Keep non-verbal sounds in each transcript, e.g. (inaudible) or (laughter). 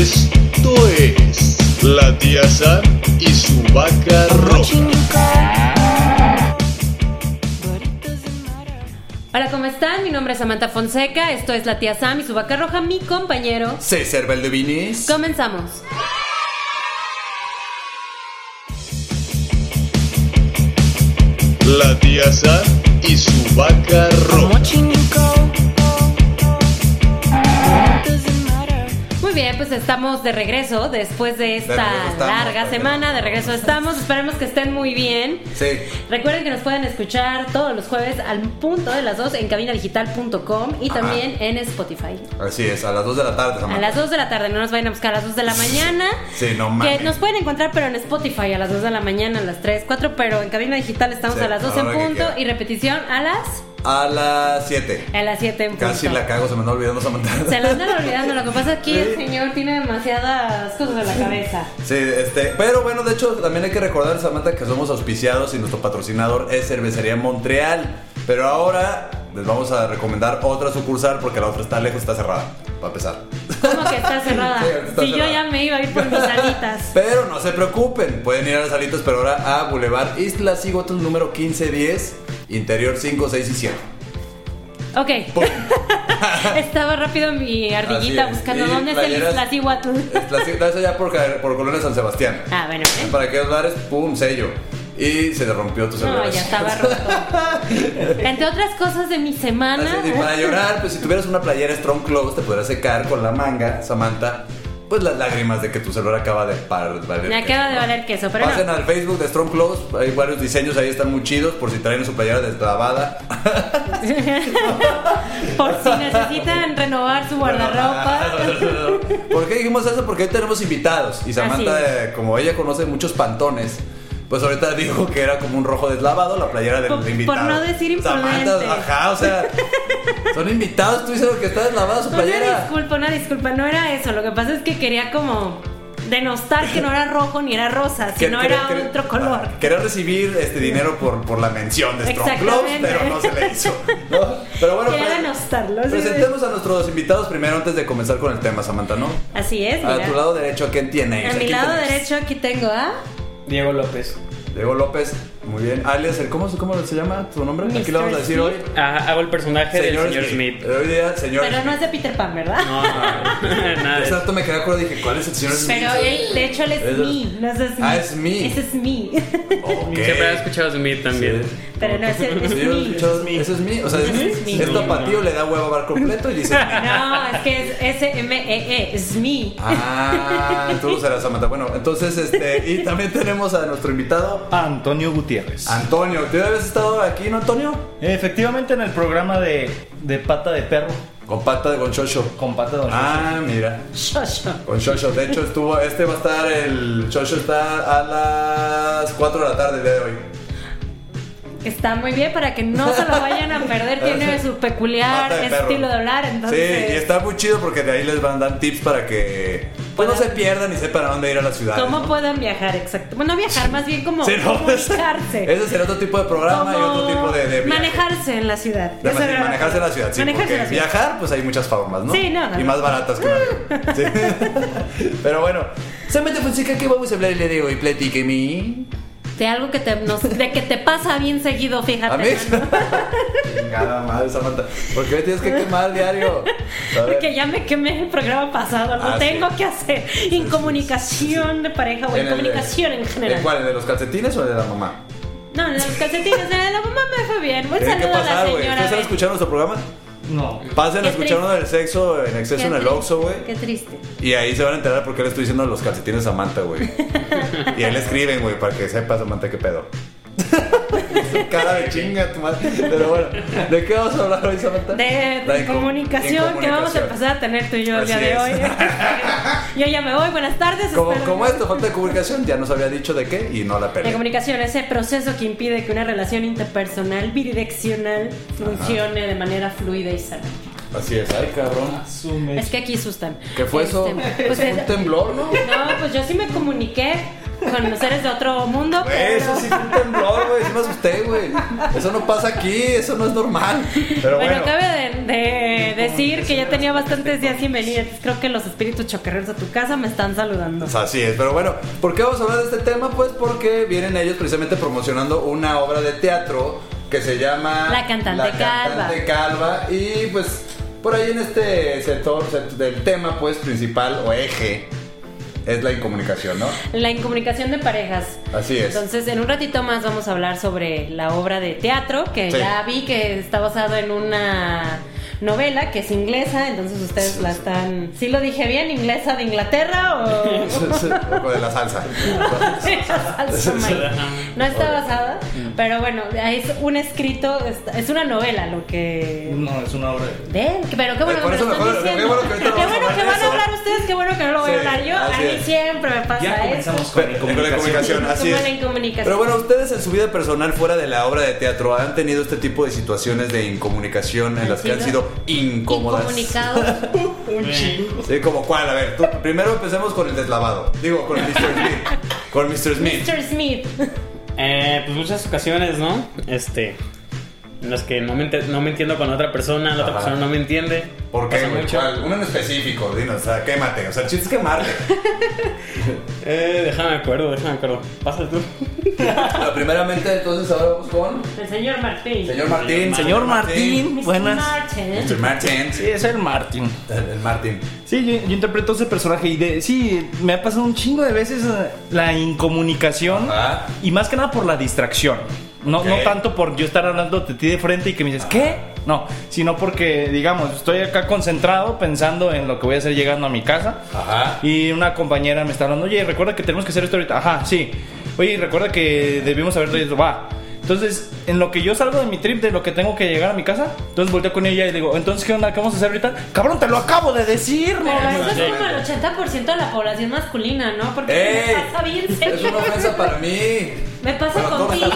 Esto es la tía Sam y su vaca roja. Hola, ¿cómo están? Mi nombre es Samantha Fonseca, esto es la tía Sam y su vaca roja, mi compañero. César Valdevinis. Comenzamos. La tía Sam y su vaca roja. Muy bien, pues estamos de regreso después de esta estamos, larga semana. De regreso estamos. Esperemos que estén muy bien. Sí. Recuerden que nos pueden escuchar todos los jueves al punto de las 2 en cabinadigital.com y Ajá. también en Spotify. Así es, a las 2 de la tarde, A las 2 de la tarde, no nos vayan a buscar a las 2 de la mañana. Sí, no Que mames. nos pueden encontrar, pero en Spotify a las 2 de la mañana, a las 3, 4, pero en cabina digital estamos Sí, a las 2 a la en que punto y repetición a las A las 7. a las 7 en punto. Casi la cago, se me anda olvidando Samantha. Se la andan olvidando, lo que pasa es que el señor tiene demasiadas cosas en la cabeza. Sí, este, pero bueno, de hecho también hay que recordar, Samantha, que somos auspiciados y nuestro patrocinador es Cervecería Montreal. Pero ahora les vamos a recomendar otra sucursal porque la otra está lejos, está cerrada, para empezar. ¿Cómo que está cerrada? Sí, está si yo ya me iba a ir por mis alitas. (laughs) Pero no se preocupen, pueden ir a las salitas, pero ahora a Boulevard Isla Sigotl número 1510, interior 5, 6 y 7. Ok. (laughs) Estaba rápido mi ardillita es. buscando Y dónde es el playeras- Iztaccíhuatl. La ciudad es allá por, por Colonia San Sebastián. Ah, bueno, ¿eh? Para aquellos bares, pum, sello. Y se le rompió tu celular. No, ya estaba roto. (laughs) Entre otras cosas de mi semana. Así, y para llorar, pues si tuvieras una playera Strong Clothes, te podrías secar con la manga, Samantha, pues las lágrimas de que tu celular acaba de par, valer Me queso, acaba de ¿no? valer queso, pero Pasen no. al Facebook de Strong Clothes, hay varios diseños ahí, están muy chidos, por si traen su playera deslavada. (laughs) Por si necesitan renovar su guardarropa. (laughs) ¿Por qué dijimos eso? Porque hoy tenemos invitados. Y Samantha, eh, como ella conoce muchos pantones, pues ahorita dijo que era como un rojo deslavado la playera del Por- por invitado. no decir Samantha, imprudente. ajá, o sea, son invitados, tú dices que está deslavada su Una playera. disculpa, una disculpa, no era eso. Lo que pasa es que quería como denostar que no era rojo ni era rosa, sino que- era otro color. ah, Quería recibir este dinero por, por la mención de Strong Exactamente. pero no se le hizo. ¿no? Pero bueno, Quería pre- denostarlo. sí. presentemos a nuestros invitados primero antes de comenzar con el tema, Samantha, ¿no? Así es, A mira. tu lado derecho, ¿a quién tienes? A mi lado tenés. derecho aquí tengo a Diego López. Diego López, muy bien. Alias, el- ¿cómo, ¿cómo se llama tu nombre? Aquí lo vamos a decir Smith. hoy. Ah, hago el personaje del señor Smith. Hoy día, señor Pero no Smith. es de Peter Pan, ¿verdad? No, no, nada. de. Exacto, me quedé acuerdo dije, ¿cuál es el señor Smith? Pero él, de hecho, él es Es- me, no es Smith. Ah, es me. Ese es me. Ok. Siempre he escuchado Smith también. Sí. Pero no, es Sí, me. escuchado, Ese es mí. O sea, Ese es, es mí. es tapatío, le da huevo a bar completo y dice. No, es que es S-M-E-E, es me. Ah, tú lo serás, Samantha. Bueno, entonces, este, y también tenemos a nuestro invitado, Antonio Gutiérrez. Antonio. ¿Tú habías estado aquí, no, Antonio? Efectivamente en el programa de, de pata de perro Con pata de Gonchocho. con pata de don Ah, mira. Con Shosho. De hecho, estuvo, este va a estar, el Shosho está a las 4 de la tarde el día de hoy. Está muy bien para que no se lo vayan a perder. (laughs) Tiene su peculiar de estilo de hablar. Entonces, Sí, y está muy chido porque de ahí les van a dar tips para que pues, no se Puedan- pierdan y sepan a dónde ir a la ciudad. ¿Cómo ¿no? pueden viajar? Exacto. Bueno, viajar, más bien como Sí, no, comunicarse. (laughs) Ese será otro tipo de programa y otro tipo de, de viaje. manejarse en la ciudad. De era manejarse en la ciudad, sí, Manejarse porque en la ciudad. viajar, pues hay muchas formas, ¿no? Sí, no, no, Y más baratas que un (laughs) avión. Sí. (laughs) Pero bueno, Samantha Fonseca, ¿qué vamos a hablar el día de hoy? Platíqueme. De algo que te, nos- de que te pasa bien seguido, fíjate. ¿A mí? Chingada (laughs) madre, Samantha. ¿Por qué me tienes que quemar diario? A ver. Porque ya me quemé el programa pasado, lo Ah, sí. tengo que hacer. En comunicación de pareja o en, el- comunicación en general. ¿En cuál? ¿En de los calcetines o de la mamá? No, en los calcetines de la mamá me fue bien. Un saludo a la señora. ¿Ustedes han escuchado nuestro programa? No. Pasen a escuchar uno del sexo en exceso Qué en el Oxxo, güey. Qué triste. Y ahí se van a enterar por qué le estoy diciendo los calcetines a Samantha, güey. (laughs) Y ahí le escriben, güey, para que sepa Samantha qué pedo. (laughs) (laughs) Cara de chinga, tu madre. Pero bueno, ¿de qué vamos a hablar hoy, Samantha? De, de comunicación que vamos a empezar a tener tú y yo el día de es. hoy. (laughs) yo ya me voy, buenas tardes. Como, como esto, falta de comunicación, ya nos había dicho de qué y no la La peleé. comunicación, ese proceso que impide que una relación interpersonal bidireccional funcione de manera fluida y sana. Así es, ay, cabrón. Asume. Es que aquí asustan. ¿Qué fue eso? Este, pues, ¿Es un temblor, no? No, pues yo sí me comuniqué con seres de otro mundo. Pero- eso sí fue un temblor, güey. Sí me asusté, güey. Eso no pasa aquí, eso no es normal. Pero Bueno, bueno. cabe de, de (laughs) decir que ya tenía bastantes días sin venir, creo que los espíritus chocarreros a tu casa me están saludando. Pues así es, pero bueno, ¿por qué vamos a hablar de este tema? Pues porque vienen ellos precisamente promocionando una obra de teatro que se llama La cantante Cantante Calva. Y pues por ahí en este sector se- del tema pues principal o eje es la incomunicación, ¿no? La incomunicación de parejas. Así es. Entonces, en un ratito más vamos a hablar sobre la obra de teatro, que Sí. ya vi que está basado en una novela que es inglesa, entonces ustedes la están... ¿Sí lo dije bien? ¿Inglesa de Inglaterra o...? (laughs) o de la salsa. (laughs) Salsa maíz. No está basada, pero bueno, es un escrito, es- una novela lo que... No, es una obra. Ven, pero qué bueno Por que lo están mejor- qué diciendo. bueno que Qué bueno que van a hablar ustedes, qué bueno que no lo voy a hablar yo. A mí siempre me pasa Ya eso. comenzamos con la Con la comunicación, así es. la. Pero bueno, ustedes en su vida personal, fuera de la obra de teatro, han tenido este tipo de situaciones de incomunicación en ¿Han las que han sido incómodas. Incomunicados. (laughs) Un chingo. Sí, como cuál, a ver, tú, primero empecemos con el deslavado. Digo, con el Mr. Smith. Con Mr. Smith. Mr. Smith. Eh, pues muchas ocasiones, ¿no? Este. En las que no me, no me entiendo con otra persona, la otra Ajá. persona no me entiende. ¿Por qué? Uno en específico, dinos, o sea, quémate. O sea, el chiste es quemarte. (laughs) Eh, déjame acuerdo, déjame acuerdo. Pasa tú. Pero primeramente, entonces ahora vamos con El señor Martín. señor Martín. Señor Martín. Mr. Buenas. Martin. Mr. Martín. Sí, es el Martin. El, el Martín. Sí, yo, yo interpreto ese personaje y de, sí, me ha pasado un chingo de veces eh, la incomunicación Ajá. y más que nada por la distracción. No, no tanto por yo estar hablando de ti de frente y que me dices, ¿qué? No, sino porque, digamos, estoy acá concentrado pensando en lo que voy a hacer llegando a mi casa Ajá. y una compañera me está hablando, oye, recuerda que tenemos que hacer esto ahorita. Ajá, sí. Oye, recuerda que debimos haber traído esto. Va. Entonces, en lo que yo salgo de mi trip, de lo que tengo que llegar a mi casa, entonces volteo con ella y digo, entonces, ¿qué onda? ¿Qué vamos a hacer ahorita? Cabrón, te lo acabo de decir, ¿no? Pero eso es como el 80% de la población masculina, ¿no? Porque ¡Ey! me pasa bien Es una ofensa para mí. Me pasa ¿cómo? contigo,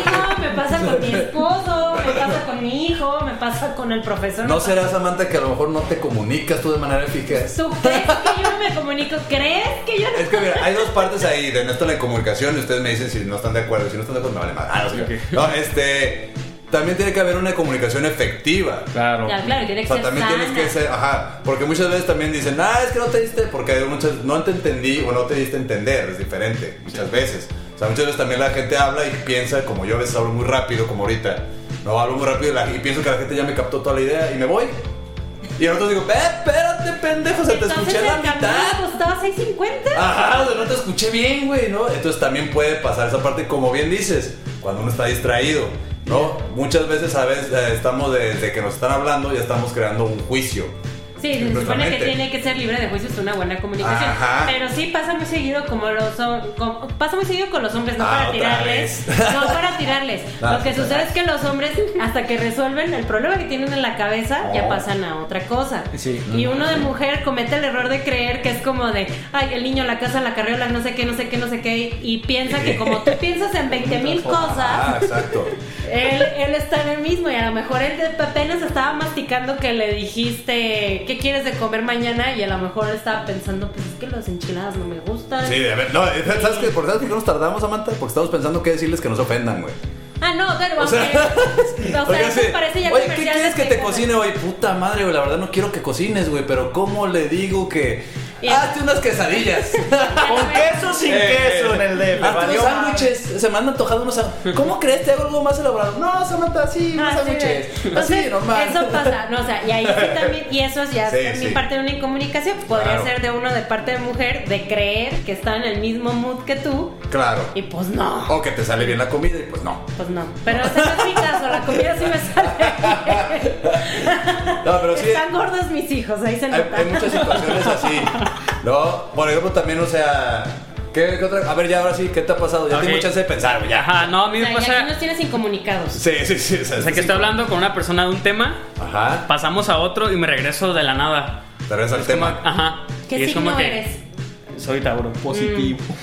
me pasa con mi esposo, me pasa con mi hijo, me pasa con el profesor. ¿No me será, pasa- Samantha, que a lo mejor no te comunicas tú de manera eficaz? ¿Tú crees que yo no me comunico? ¿Crees que yo no Es que mira, hay dos partes ahí de esto de la comunicación y ustedes me dicen si no están de acuerdo. Si no están de acuerdo, me vale más. Ah, no, sé no, este. También tiene que haber una comunicación efectiva. Claro. Ya, claro, tiene O que sea, ser también sana. tienes que ser, ajá, porque muchas veces también dicen, ah, es que no te diste, porque muchas, no te entendí o no te diste a entender, es diferente, muchas veces. O sea, muchas veces también la gente habla y piensa, como yo a veces hablo muy rápido, como ahorita, no hablo muy rápido y, pienso que la gente ya me captó toda la idea y me voy. Y ahora digo, eh, espérate, pendejo, o sea, te escuché la mitad. costaba 6.50. Ajá, no te escuché bien, güey, ¿no? Entonces también puede pasar esa parte, como bien dices, cuando uno está distraído, ¿no? Muchas veces, ¿sabes? Eh, estamos desde que nos están hablando, ya estamos creando un juicio. Sí, se supone que tiene que ser libre de juicios una buena comunicación. Ajá. Pero sí pasa muy seguido como los hom- com- pasa muy seguido con los hombres, no Ah, para tirarles. vez. No para tirarles. Ah, (laughs) Lo que sucede es que los hombres, hasta que resuelven el problema que tienen en la cabeza, ya Oh. pasan a otra cosa. Sí. Y uno de mujer comete el error de creer que es como de, ay, el niño, la casa, la carriola, no sé qué, no sé qué, no sé qué. Y piensa que como tú piensas en 20 mil Ah, cosas, exacto. (laughs) él, él está en el mismo y a lo mejor él apenas estaba masticando que le dijiste, ¿qué quieres de comer mañana? Y a lo mejor él estaba pensando, pues es que las enchiladas no me gustan. Sí, de ver, no, eh, ¿sabes qué? ¿Por, ¿Sabes por qué nos tardamos, Samantha? Porque estamos pensando qué decirles que nos ofendan, güey. Ah, no, claro, O sea, o sea, (laughs) Oiga, eso sí. parece ya Oye, ¿qué quieres de que te cocine hoy? Puta madre, güey, la verdad no quiero que cocines, güey, pero ¿cómo le digo que... Bien. Hazte unas quesadillas. (laughs) Con queso o sin Eh, queso en el DF. Hazte unos sándwiches. Se me han antojado unos sándwiches. ¿Cómo crees? ¿Te hago algo más elaborado? No, Samantha, sí, unos Ah, sí, sándwiches. Entonces, Así, normal. Eso pasa, no, o sea, y ahí sí también, y eso ya Sí, es también sí. parte de una incomunicación. Podría Claro. ser de uno de parte de mujer, de creer que está en el mismo mood que tú, Claro. y pues no. O que te sale bien la comida y pues no. Pues no. Pero ese no es mi caso, (laughs) la comida sí me sale. No, pero sí. Están gordos mis hijos, ahí se Hay, nota. hay muchas situaciones así. No, por ejemplo, también, o sea. ¿qué, qué otra? A ver, ya ahora sí, ¿qué te ha pasado? Ya Ok. tengo chance de pensar, güey, ya. Ajá, no, a mí O me sea, ya pasa. nos tienes incomunicados. Sí, sí, sí. O sea, O sea, que estoy hablando con una persona de un tema, Ajá. pasamos a otro y me regreso de la nada. Te regresas al Es como- tema. Ajá. ¿Qué Y es como signo que eres? Soy Tauro. Positivo. (laughs) (laughs)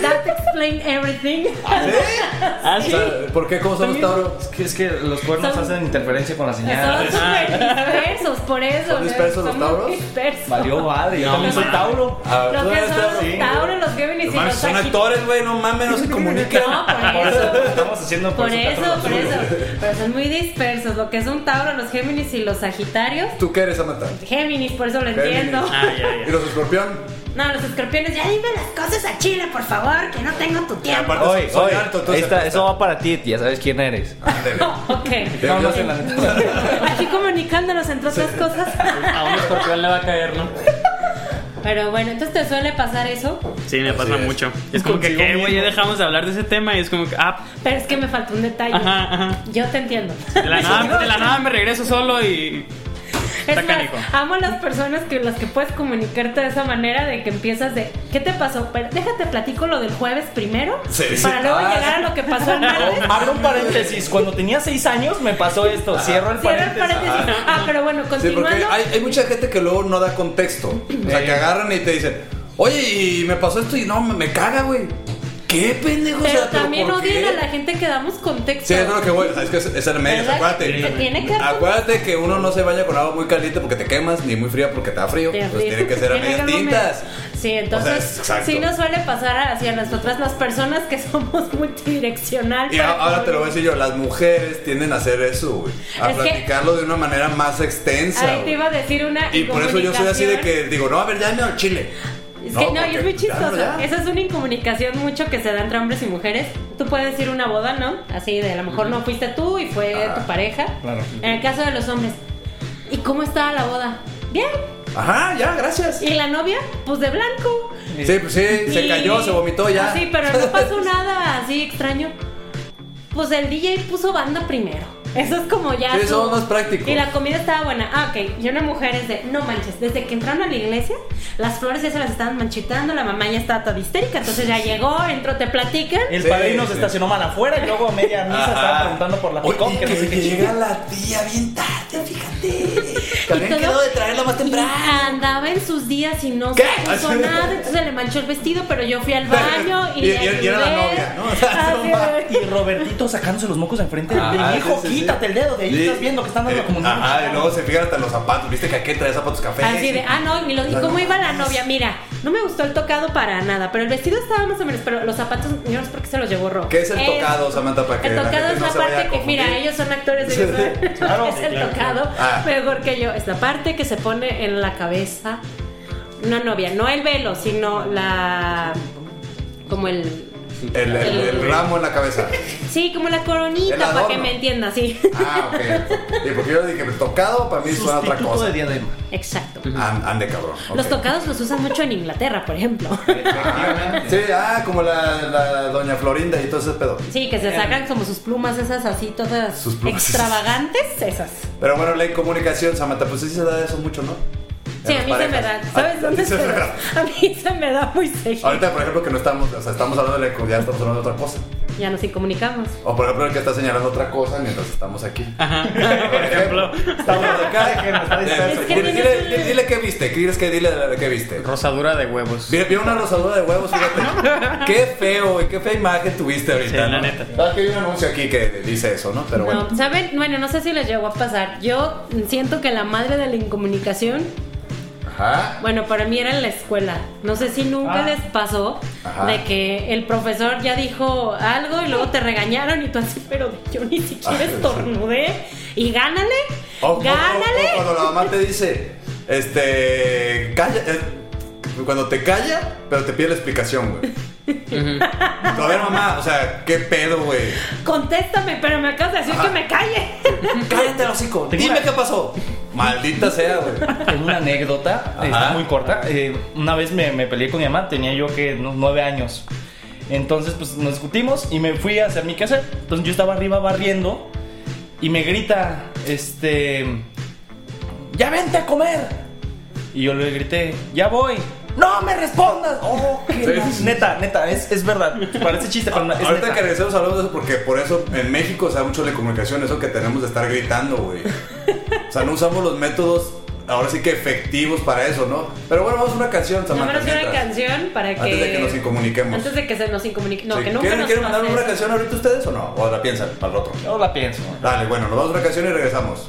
That explains explain everything. Ah, sí. (laughs) ¿Por qué? ¿Cómo somos Tauro? Es que, es que los cuernos Son- hacen interferencia con la Son señal. súper dispersos, por eso. ¿Son dispersos los Tauros? dispersos. Valió madre, yo No, también soy. Tauro. Ah, Lo ¿tú que son Tauro? los Sí. Tauros, los Géminis y los son actores, güey, no mames, no se comunican. No, por eso. Estamos haciendo Por eso, estamos por eso. Pero son muy dispersos. Lo que es un Tauro, los Géminis y los Sagitarios. ¿Tú qué eres, Samantha? Géminis, por eso lo Géminis. entiendo. Ah, ya, ¿Y los escorpión? No, los escorpiones, ya dime las cosas a Chile, por favor, que no tengo tu tiempo. aparte- Oye, Soy oye, alto, entonces ahí está, me eso va para ti, ya sabes quién eres. Ándale. (laughs) ok. No, no sé la neta. (laughs) Aquí comunicándonos entre otras cosas. (laughs) A un escorpión le va a caer, ¿no? Pero bueno, entonces te suele pasar eso. Sí, me pasa Así es. mucho. Es como que, Consigo ¿qué, güey? Ya dejamos de hablar de ese tema y es como que, ah, Pero es que me faltó un detalle. ajá, ajá. Yo te entiendo. De la, nada, de la nada me regreso solo y. Es más, amo a las personas que las que puedes comunicarte de esa manera de que empiezas de ¿qué te pasó? Pero déjate platico lo del jueves primero Sí, sí. para luego Ah, llegar a lo que pasó el martes. (laughs) Abro un paréntesis, cuando tenía 6 años me pasó esto, cierro el Cierra el paréntesis. Ah, pero bueno, Sí, continuando. hay, hay mucha gente que luego no da contexto. O sea, que agarran y te dicen, oye, y me pasó esto y no, me, me caga, güey. ¿Qué pendejo? O pero sea, también ¿por odian a la gente que damos contexto. Sí, eso es lo que voy. O sea, es que es, es el medio. Acuérdate. Tiene que Acuérdate que uno no se baña con agua muy caliente porque te quemas, ni muy fría porque te da frío. Tiene Pues tiene que ser a medias tintas. Sí, entonces O sea, sí nos suele pasar hacia nosotras las personas que (laughs) somos multidireccional. Y ahora te lo voy a decir yo, las mujeres tienden a hacer eso, güey. A Es que- platicarlo de una manera más extensa. Ahí te iba a decir una Y por eso yo soy así de que digo, no, a ver, ya al chile. Es que no, y es muy chistoso. ya. Esa es una incomunicación mucho que se da entre hombres y mujeres. Tú puedes ir a una boda, ¿no? Así de a lo mejor no fuiste tú y fue Ajá. tu pareja. Claro. En el caso de los hombres. ¿Y cómo estaba la boda? Bien. Ajá, ya, gracias. ¿Y la novia? Pues de blanco. Sí, pues sí, se Y- cayó, se vomitó ya. Ah, sí, pero no (laughs) pasó nada así extraño. Pues el DJ puso banda primero. Eso es como ya. Sí, eso es más práctico. Y la comida estaba buena. Ah, ok. Y una mujer es de, no manches, desde que entraron a la iglesia, las flores ya se las estaban manchitando, la mamá ya estaba toda histérica, entonces ya llegó, entró, te platican. El Sí, padrino sí. se estacionó mal afuera y luego a media misa Ajá. estaba preguntando por la Oye, picón, que no sé que qué llega la tía bien tarde, fíjate. (laughs) Que habían todo- quedado de traerla más temprano. Y andaba en sus días y no ¿Qué? se puso nada, entonces le manchó el vestido, pero yo fui al (laughs) baño y, Y- le y- y era la novia, ¿no? O sea, Y Robertito sacándose los mocos enfrente de Ajá, quítate el dedo, de ahí Sí. estás viendo que están dando Eh, comunión. Ajá, y luego se fijan hasta los zapatos. Viste que aquí trae zapatos café. Así de, ah, no, y, cómo iba la novia, mira, no me gustó el tocado para nada, pero el vestido estaba más o menos, pero los zapatos, yo no sé por qué se los llevó rojo. ¿Qué es el tocado, Samantha, para que El tocado es la parte que, mira, ellos son actores, ellos (laughs) Claro, es el claro. tocado, Ah. mejor que yo, es la parte que se pone en la cabeza una novia, no el velo, sino la, como el, El, el- el ramo en la cabeza. sí, como la coronita, para que me entiendas, sí. Ah, ok. (laughs) Y porque yo dije, tocado para mí suena otra cosa. de diadema. Exacto. An- Ande, cabrón. Los tocados los usan mucho en Inglaterra, por ejemplo. (laughs) Sí, ah, como la, la doña Florinda y todo ese pedo. Sí, que se sacan como sus plumas esas así todas Sus plumas. extravagantes, esas. Pero bueno, la incomunicación, Samantha, pues sí se da eso mucho, ¿no? Sí, a mí se me da. ¿Sabes Ah, dónde se me da? A mí se me da muy seguido. Ahorita, por ejemplo, que no estamos, o sea, estamos hablando de la incomunicación, estamos hablando de otra cosa. Ya nos comunicamos. O por ejemplo, el que está señalando otra cosa mientras estamos aquí. Ajá. Por (laughs) ejemplo, estamos acá. está disperso. Es que Dile, qué viste, ¿qué quieres que dile de qué viste? Rosadura de huevos. Vi, vi una rosadura de huevos, fíjate. (laughs) qué feo, y qué fea imagen tuviste ahorita. Sí, la ¿no? neta. Sabes que hay un anuncio aquí que dice eso, ¿no? Pero bueno. No, ¿saben? Bueno, no sé si les llegó a pasar. Yo siento que la madre de la incomunicación, Ajá. bueno, para mí era en la escuela. No sé si nunca Ah. les pasó Ajá. de que el profesor ya dijo algo y luego te regañaron y tú así, pero yo ni siquiera estornudé. Y gánale, gánale. cuando la mamá te dice, este, calla, eh, cuando te calla, pero te pide la explicación, güey. A ver, mamá, o sea, ¿qué pedo, güey? Contéstame, pero me acabas de decir Ajá. que me calle. Cállate, hocico. Dime una- qué pasó. Maldita sea, güey. Tengo una anécdota, está muy corta. Eh, una vez me, me peleé con mi mamá, tenía yo que no- nueve años. Entonces, pues nos discutimos y me fui a hacer mi quehacer. Entonces yo estaba arriba barriendo y me grita, este, ya vente a comer. Y yo le grité, ya voy. No me respondas. Oh, qué Sí. Neta, neta, es, es verdad. Parece chiste, pero no, es Ahorita neta. que regresemos hablamos de eso porque por eso en México se da mucho la comunicación, eso que tenemos de estar gritando, güey. O sea, no usamos los métodos ahora sí que efectivos para eso, ¿no? Pero bueno, vamos a una canción, Samantha. Vámonos a una canción para que. Antes de que nos incomuniquemos. Antes de que se nos incomunique. No, Sí. que nunca ¿Quieren, nos ¿quieren mandar una canción ahorita ustedes o no? ¿O la piensan para el otro? Yo la pienso. Dale, bueno, nos vamos a una canción y regresamos.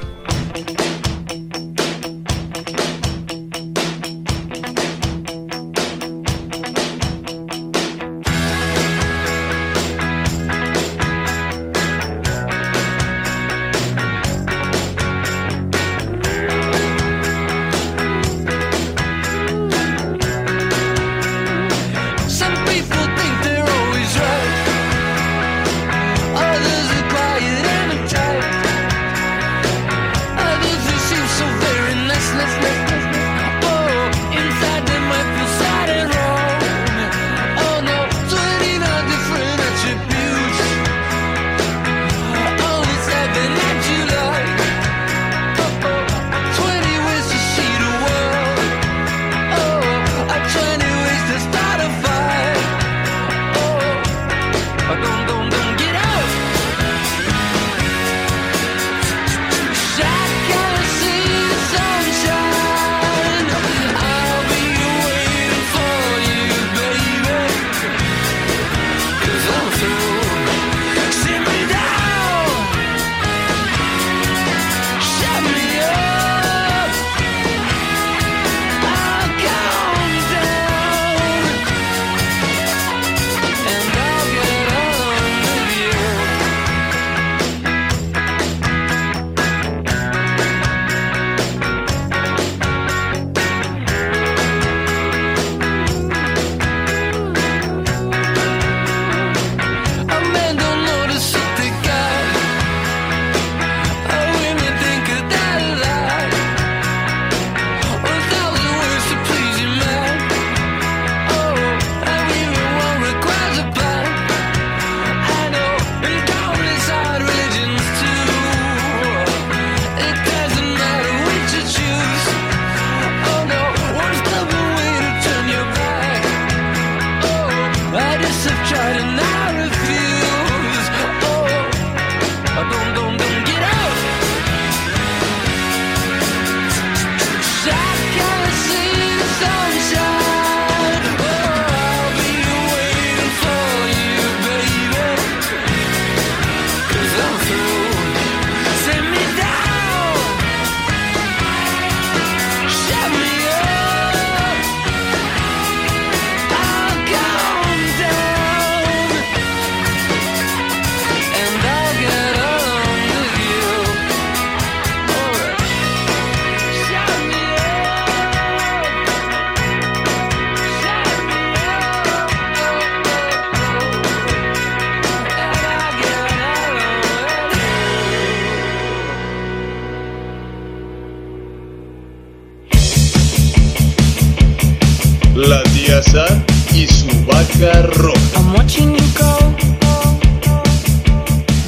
La tía Sam y su vaca roja. I'm watching you go.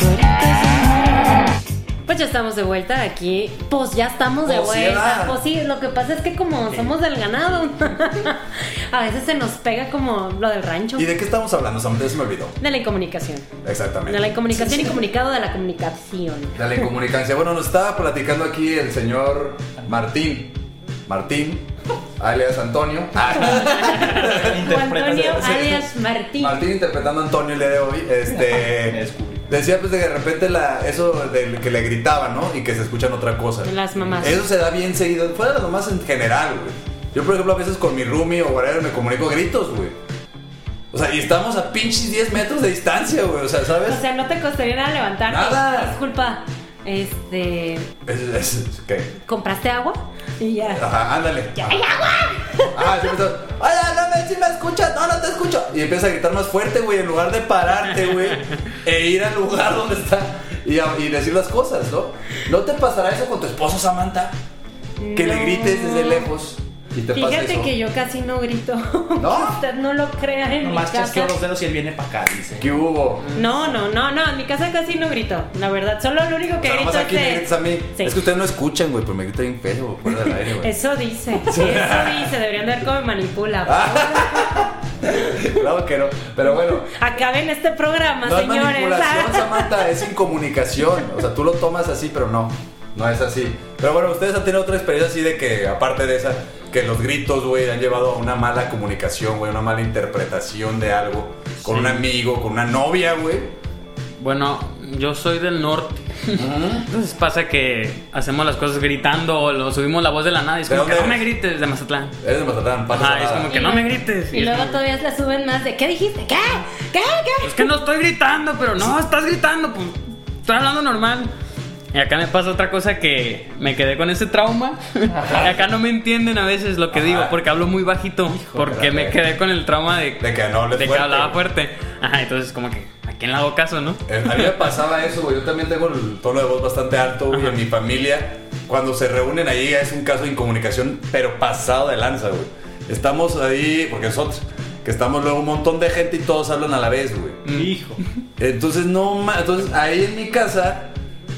But it doesn't Pues ya estamos de vuelta aquí. Pues ya estamos de Pues vuelta. Pues sí, lo que pasa es que como somos del ganado, (laughs) a veces se nos pega como lo del rancho. ¿Y de qué estamos hablando, Samantha? Se me olvidó. De la incomunicación. Exactamente. De la incomunicación y comunicado de la comunicación. De la incomunicancia. Bueno, nos estaba platicando aquí el señor Martín. Martín, alias Antonio. (laughs) Antonio alias Martín. Martín interpretando a Antonio el día de hoy. Este. Decía pues de que de repente la, eso de que le gritaban, ¿no? Y que se escuchan otra cosa. Las mamás. Eso se da bien seguido. Fuera de las mamás en general, güey. Yo, por ejemplo, a veces con mi roomie o whatever me comunico a gritos, güey. O sea, y estamos a pinches 10 metros de distancia, güey. O sea, ¿sabes? O sea, no te costaría nada levantarte. Nada. Disculpa. Este. Es, es- es- ¿Qué? ¿Compraste agua? Y ya. Ajá, ándale. ¡Ya hay agua! Ah, sí, empezó, Oye, no me, si me escuchas, no, no te escucho. Y empieza a gritar más fuerte, güey, en lugar de pararte, güey, (laughs) e ir al lugar donde está y, a- y decir las cosas, ¿no? ¿No te pasará eso con tu esposo, Samantha? Que le grites desde lejos y te pasa Fíjate eso. que yo casi no grito. (laughs) ¿No? Usted no lo crea en Nomás mi chasqueo casa. los dedos y él viene para acá, dice. ¿Qué hubo? No, no, no, no. En mi casa casi no grito. La verdad. Solo lo único O que sea, grito aquí es me gritas a mí. Sí. Es que ustedes no escuchan, güey, pero me grita bien feo fuera del aire, güey. Eso dice. (laughs) Eso dice. Deberían ver cómo me manipula. (laughs) Claro que no. Pero bueno, Acaben este programa, no es señores. manipulación, Samantha, es incomunicación. O sea, tú lo tomas así, pero no. No es así. Pero bueno, ustedes han tenido otra experiencia así de que, aparte de esa, que los gritos, güey, han llevado a una mala comunicación, güey, una mala interpretación de algo con Sí. un amigo, con una novia, güey. Bueno, yo soy del norte. Entonces pasa que hacemos las cosas gritando o lo subimos la voz de la nada y es ¿De como que no me grites de Mazatlán. Es de Mazatlán, pasa Ajá, es como que no me grites. Y luego como- todavía la suben más de ¿qué dijiste? ¿Qué? ¿Qué? ¿Qué? Es que no estoy gritando, pero no, estás gritando, pues estoy hablando normal. Y acá me pasa otra cosa que me quedé con ese trauma. Y acá no me entienden a veces lo que Ajá. digo porque hablo muy bajito. porque me quedé con el trauma de, De que no hables de que hablaba fuerte. Ajá, entonces como que a quién le hago caso, ¿no? Eh, A mí me pasaba eso, güey. Yo también tengo el tono de voz bastante alto, güey. En mi familia, cuando se reúnen ahí, es un caso de incomunicación, pero pasado de lanza, güey. Estamos ahí, porque nosotros, que estamos luego un montón de gente y todos hablan a la vez, güey. Hijo. Entonces, no Entonces, ahí en mi casa,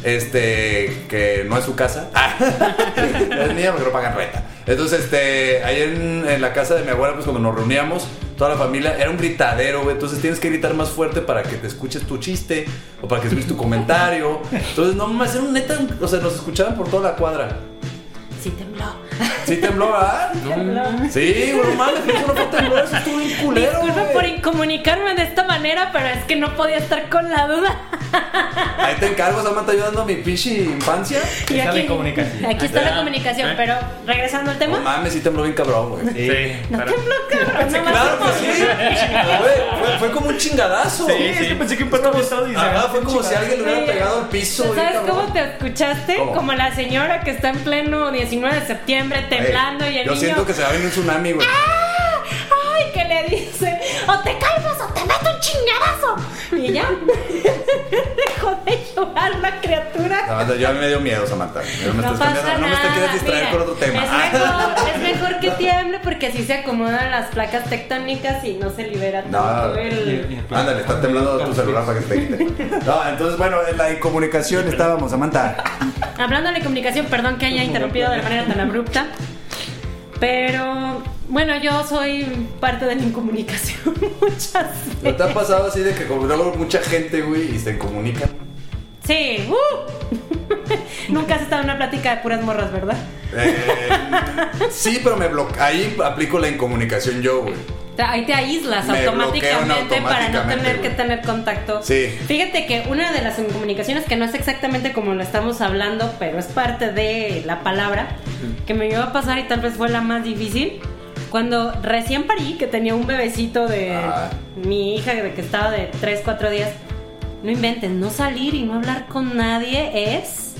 este, que no es su casa, (laughs) es mía porque no pagan renta. Entonces, este, ahí en, en la casa de mi abuela, pues cuando nos reuníamos, toda la familia, era un gritadero, güey. Entonces tienes que gritar más fuerte para que te escuches tu chiste o para que escuches tu comentario. Entonces, no mames, era un neta, o sea, nos escuchaban por toda la cuadra. Sí tembló. ¿Sí tembló, ah? Tembló. Sí, güey, no mames, eso no fue temblor, eso estuvo bien culero, Disculpe güey. por incomunicarme de esta manera, pero es que no podía estar con la duda. Ahí te encargo, Samantha, ayudando a mi pinche infancia. Y Está la comunicación. Aquí está la Ah, comunicación, ¿eh? pero regresando al No tema. mames, sí tembló bien cabrón, güey. Sí. No pero- tembló, cabrón. no Claro que sí. Güey, fue, fue como un chingadazo. Sí, es que pensé que un perro había estado y agarró fue como si chingadazo. alguien le hubiera Sí. pegado al piso. ¿Sabes cómo te escuchaste? ¿Cómo? Como la señora que está en pleno 19 de septiembre temblando Ey, y el Yo niño. siento que se va a venir un tsunami, güey. ¡Ah! ¡Ay! que le dice? O te calmas o te meto un chingadazo. Y ya. (laughs) Dejó de llorar la criatura. Samantha, yo a mí me dio miedo, Samantha. Me No estás pasa nada. No me te quieres distraer Mira, con otro tema. Es mejor, (laughs) es mejor que tiemble porque así se acomodan las placas tectónicas y no se libera No. todo el. Ándale, está temblando tu celular para que te quite. No, entonces, bueno, en la incomunicación estábamos, Samantha. Hablando de comunicación, perdón que haya interrumpido de manera tan abrupta. Pero bueno, yo soy parte de la incomunicación (laughs) muchas ¿No te ha pasado así de que luego mucha gente, güey, y se incomunican? Sí, ¡uh! (laughs) Nunca has estado en una plática de puras morras, ¿verdad? Eh, sí, pero me. Ahí aplico la incomunicación yo, güey. Ahí te aíslas Me automáticamente, para no tener que tener contacto. Sí. Fíjate que una de las incomunicaciones que no es exactamente como lo estamos hablando, pero es parte de la palabra, que me iba a pasar y tal vez fue la más difícil. Cuando recién parí, que tenía un bebecito de Ah. mi hija de que estaba de 3, 4 días, no inventen, no salir y no hablar con nadie es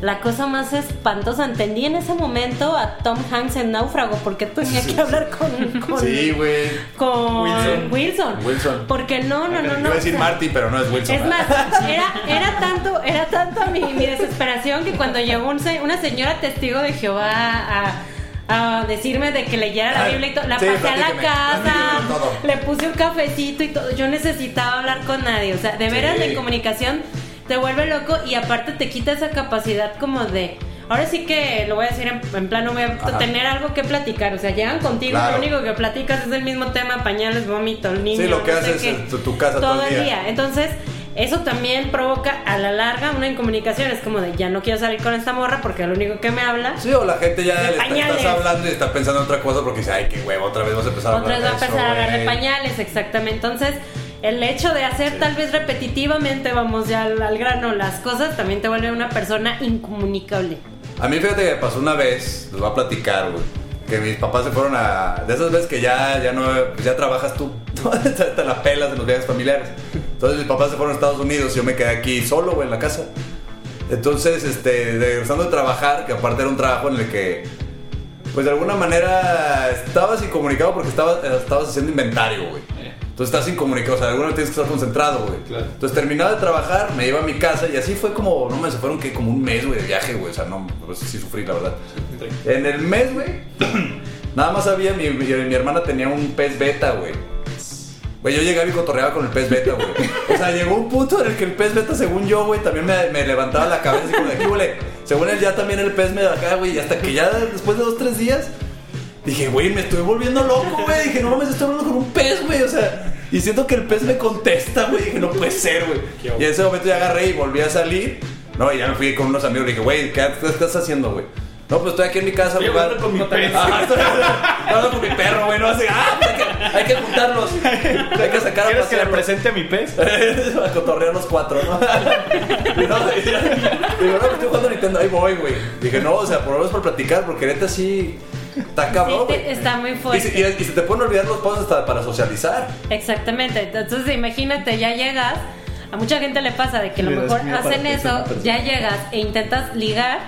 la cosa más espantosa. Entendí en ese momento a Tom Hanks en Náufrago, porque tenía que (laughs) hablar con, con, Sí, güey. con Wilson. Wilson. Wilson. Porque no, no, no, no. Iba a decir o sea, Marty, pero no es Wilson. Es más, era, era tanto, era tanto mi, mi desesperación que cuando llegó un una señora testigo de Jehová a, a decirme de que leyera la Biblia y todo, la sí, pasé a la casa, todo. le puse un cafecito y todo. Yo necesitaba hablar con nadie. O sea, de veras Sí. la comunicación te vuelve loco y aparte te quita esa capacidad como de. Ahora sí que lo voy a decir en, en plano, voy a Ajá. tener algo que platicar. O sea, llegan contigo, Claro. lo único que platicas es el mismo tema: pañales, vómito, niño. Sí, lo que no haces en tu- tu casa todo el día. Entonces, eso también provoca a la larga una incomunicación. Es como de ya no quiero salir con esta morra porque es lo único que me habla. Sí, o la gente ya le está, estás hablando y está pensando en otra cosa porque dice, ay, qué huevo, otra vez vas a empezar a Otra hablar vez va a empezar a hablar de güey". pañales, exactamente. Entonces, el hecho de hacer tal vez repetitivamente, vamos ya al, al grano, las cosas, también te vuelve una persona incomunicable. A mí fíjate que me pasó una vez, les voy a platicar, güey. Que mis papás se fueron a. De esas veces que ya, ya no. ya trabajas tú. (laughs) Te la pelas en los viajes familiares. Entonces mis papás se fueron a Estados Unidos y yo me quedé aquí solo, güey, en la casa. Entonces, este, regresando de trabajar, que aparte era un trabajo en el que. Pues de alguna manera estabas incomunicado porque estabas, estabas haciendo inventario, güey. Entonces estás incomunicado, o sea, de alguna manera tienes que estar concentrado, güey. Claro. Entonces terminaba de trabajar, me iba a mi casa y así fue como, no me, se fueron que como un mes, güey, de viaje, güey. O sea, no, pues sí sufrí, la verdad. En el mes, güey, (clears throat) nada más había, mi, mi, mi hermana tenía un pez beta, güey. Güey, yo llegaba y cotorreaba con el pez beta, güey. (laughs) O sea, llegó un punto en el que el pez beta, según yo, güey, también me, me levantaba la cabeza así como de aquí, güey. Según él, ya también el pez me da acá, güey. Y hasta que ya después de dos, tres días, dije, güey, me estoy volviendo loco, güey. Dije, no mames, estoy hablando con un pez, güey. O sea, y siento que el pez me contesta, güey. Dije, no puede ser, güey. Y en ese momento ya agarré y volví a salir. No, y ya me fui con unos amigos le dije, güey, ¿qué, estás haciendo, güey? No, pues estoy aquí en mi casa Estoy hablando con mi perro. Ajá, estoy hablando con mi perro, güey. No así, ah, hay que, hay que juntarlos. Hay que sacar a ¿Quieres que le presente a mi pez? (laughs) a cotorrear los cuatro, ¿no? (laughs) y no, digo, no, estoy jugando Nintendo, ahí voy, güey. Dije, no, o sea, por lo menos por platicar, porque neta sí está cabrón. Sí, está muy y, fuerte. se, y- y se te pueden olvidar los pasos hasta para socializar. Exactamente. Entonces, imagínate, ya llegas. A mucha gente le pasa de que a lo mejor hacen eso, ya llegas e intentas ligar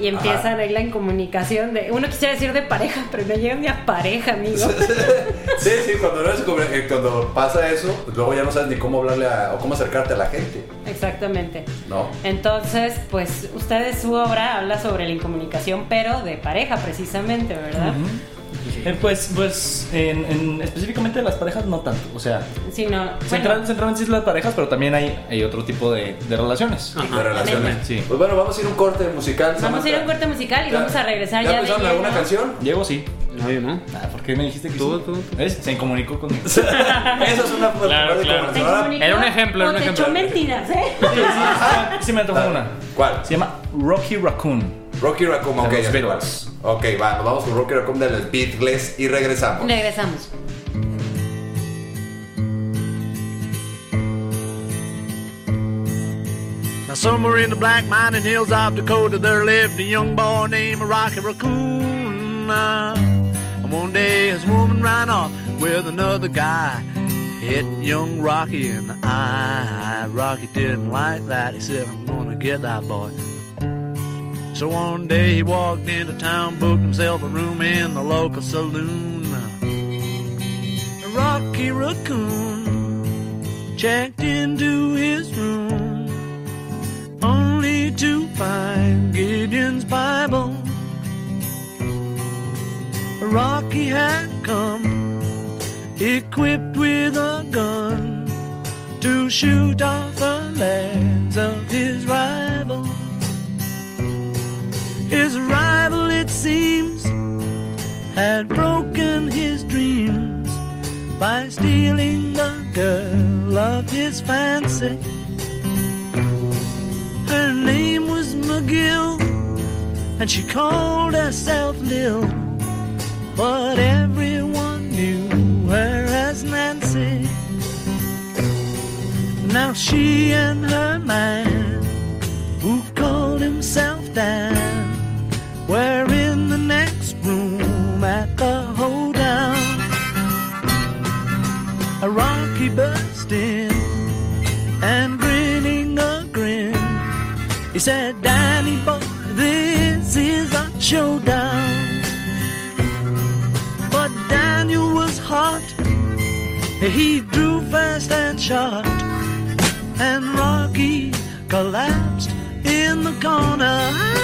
y empieza Ajá. a regla en comunicación de. Uno quisiera decir de pareja, pero no llega ni a pareja, amigo. (laughs) sí, sí, cuando, no como- eh, cuando pasa eso, pues luego ya no sabes ni cómo hablarle a, o cómo acercarte a la gente, Exactamente. ¿no? Entonces, pues ustedes su obra habla sobre la incomunicación, pero de pareja precisamente, ¿verdad? Eh, pues, pues, en, en- específicamente de las parejas no tanto. O sea, Sino, bueno, central- centralmente sí las parejas, pero también hay, hay otro tipo de, de relaciones. Ajá. De relaciones. Sí. Pues bueno, vamos a ir a un corte musical. vamos a ir a un corte musical y Ya- vamos a regresar ¿Ya ya, pensaron alguna lleno. canción? Diego sí. No, yo no. Ah, ¿Por qué me dijiste que Tú, sí? tú. ¿Ves? Se incomunicó conmigo. (laughs) Eso es una Claro, de claro. ¿Te Era un ejemplo, era un te ejemplo. echó mentiras, ¿eh? Sí, sí, sí, sí me antojó una. ¿Cuál? Se llama Rocky Raccoon. Rocky Raccoon, De ok, los ya sé cuál. Beatles. Ok, va, nos vamos con Rocky Raccoon de los Beatles y regresamos. Regresamos. Now, somewhere in the black mining hills of Dakota, there lived a young boy named Rocky Raccoon. And one day his woman ran off with another guy, hit young Rocky in the eye. Rocky didn't like that. He said, I'm gonna get that boy. So one day he walked into town, booked himself a room in the local saloon. Rocky Raccoon checked into his room only to find Gideon's Bible. Rocky had come equipped with a gun to shoot off the legs of his rival. His rival, it seems, had broken his dreams by stealing the girl of his fancy. Her name was McGill, and she called herself Lil. But everyone knew her as Nancy. Now she and her man, who called himself Dan, were in the next room at the hoedown. A Rocky burst in and grinning a grin. He said, Danny boy, this is a showdown. But Daniel was hot. He drew fast and shot. And Rocky collapsed in the corner.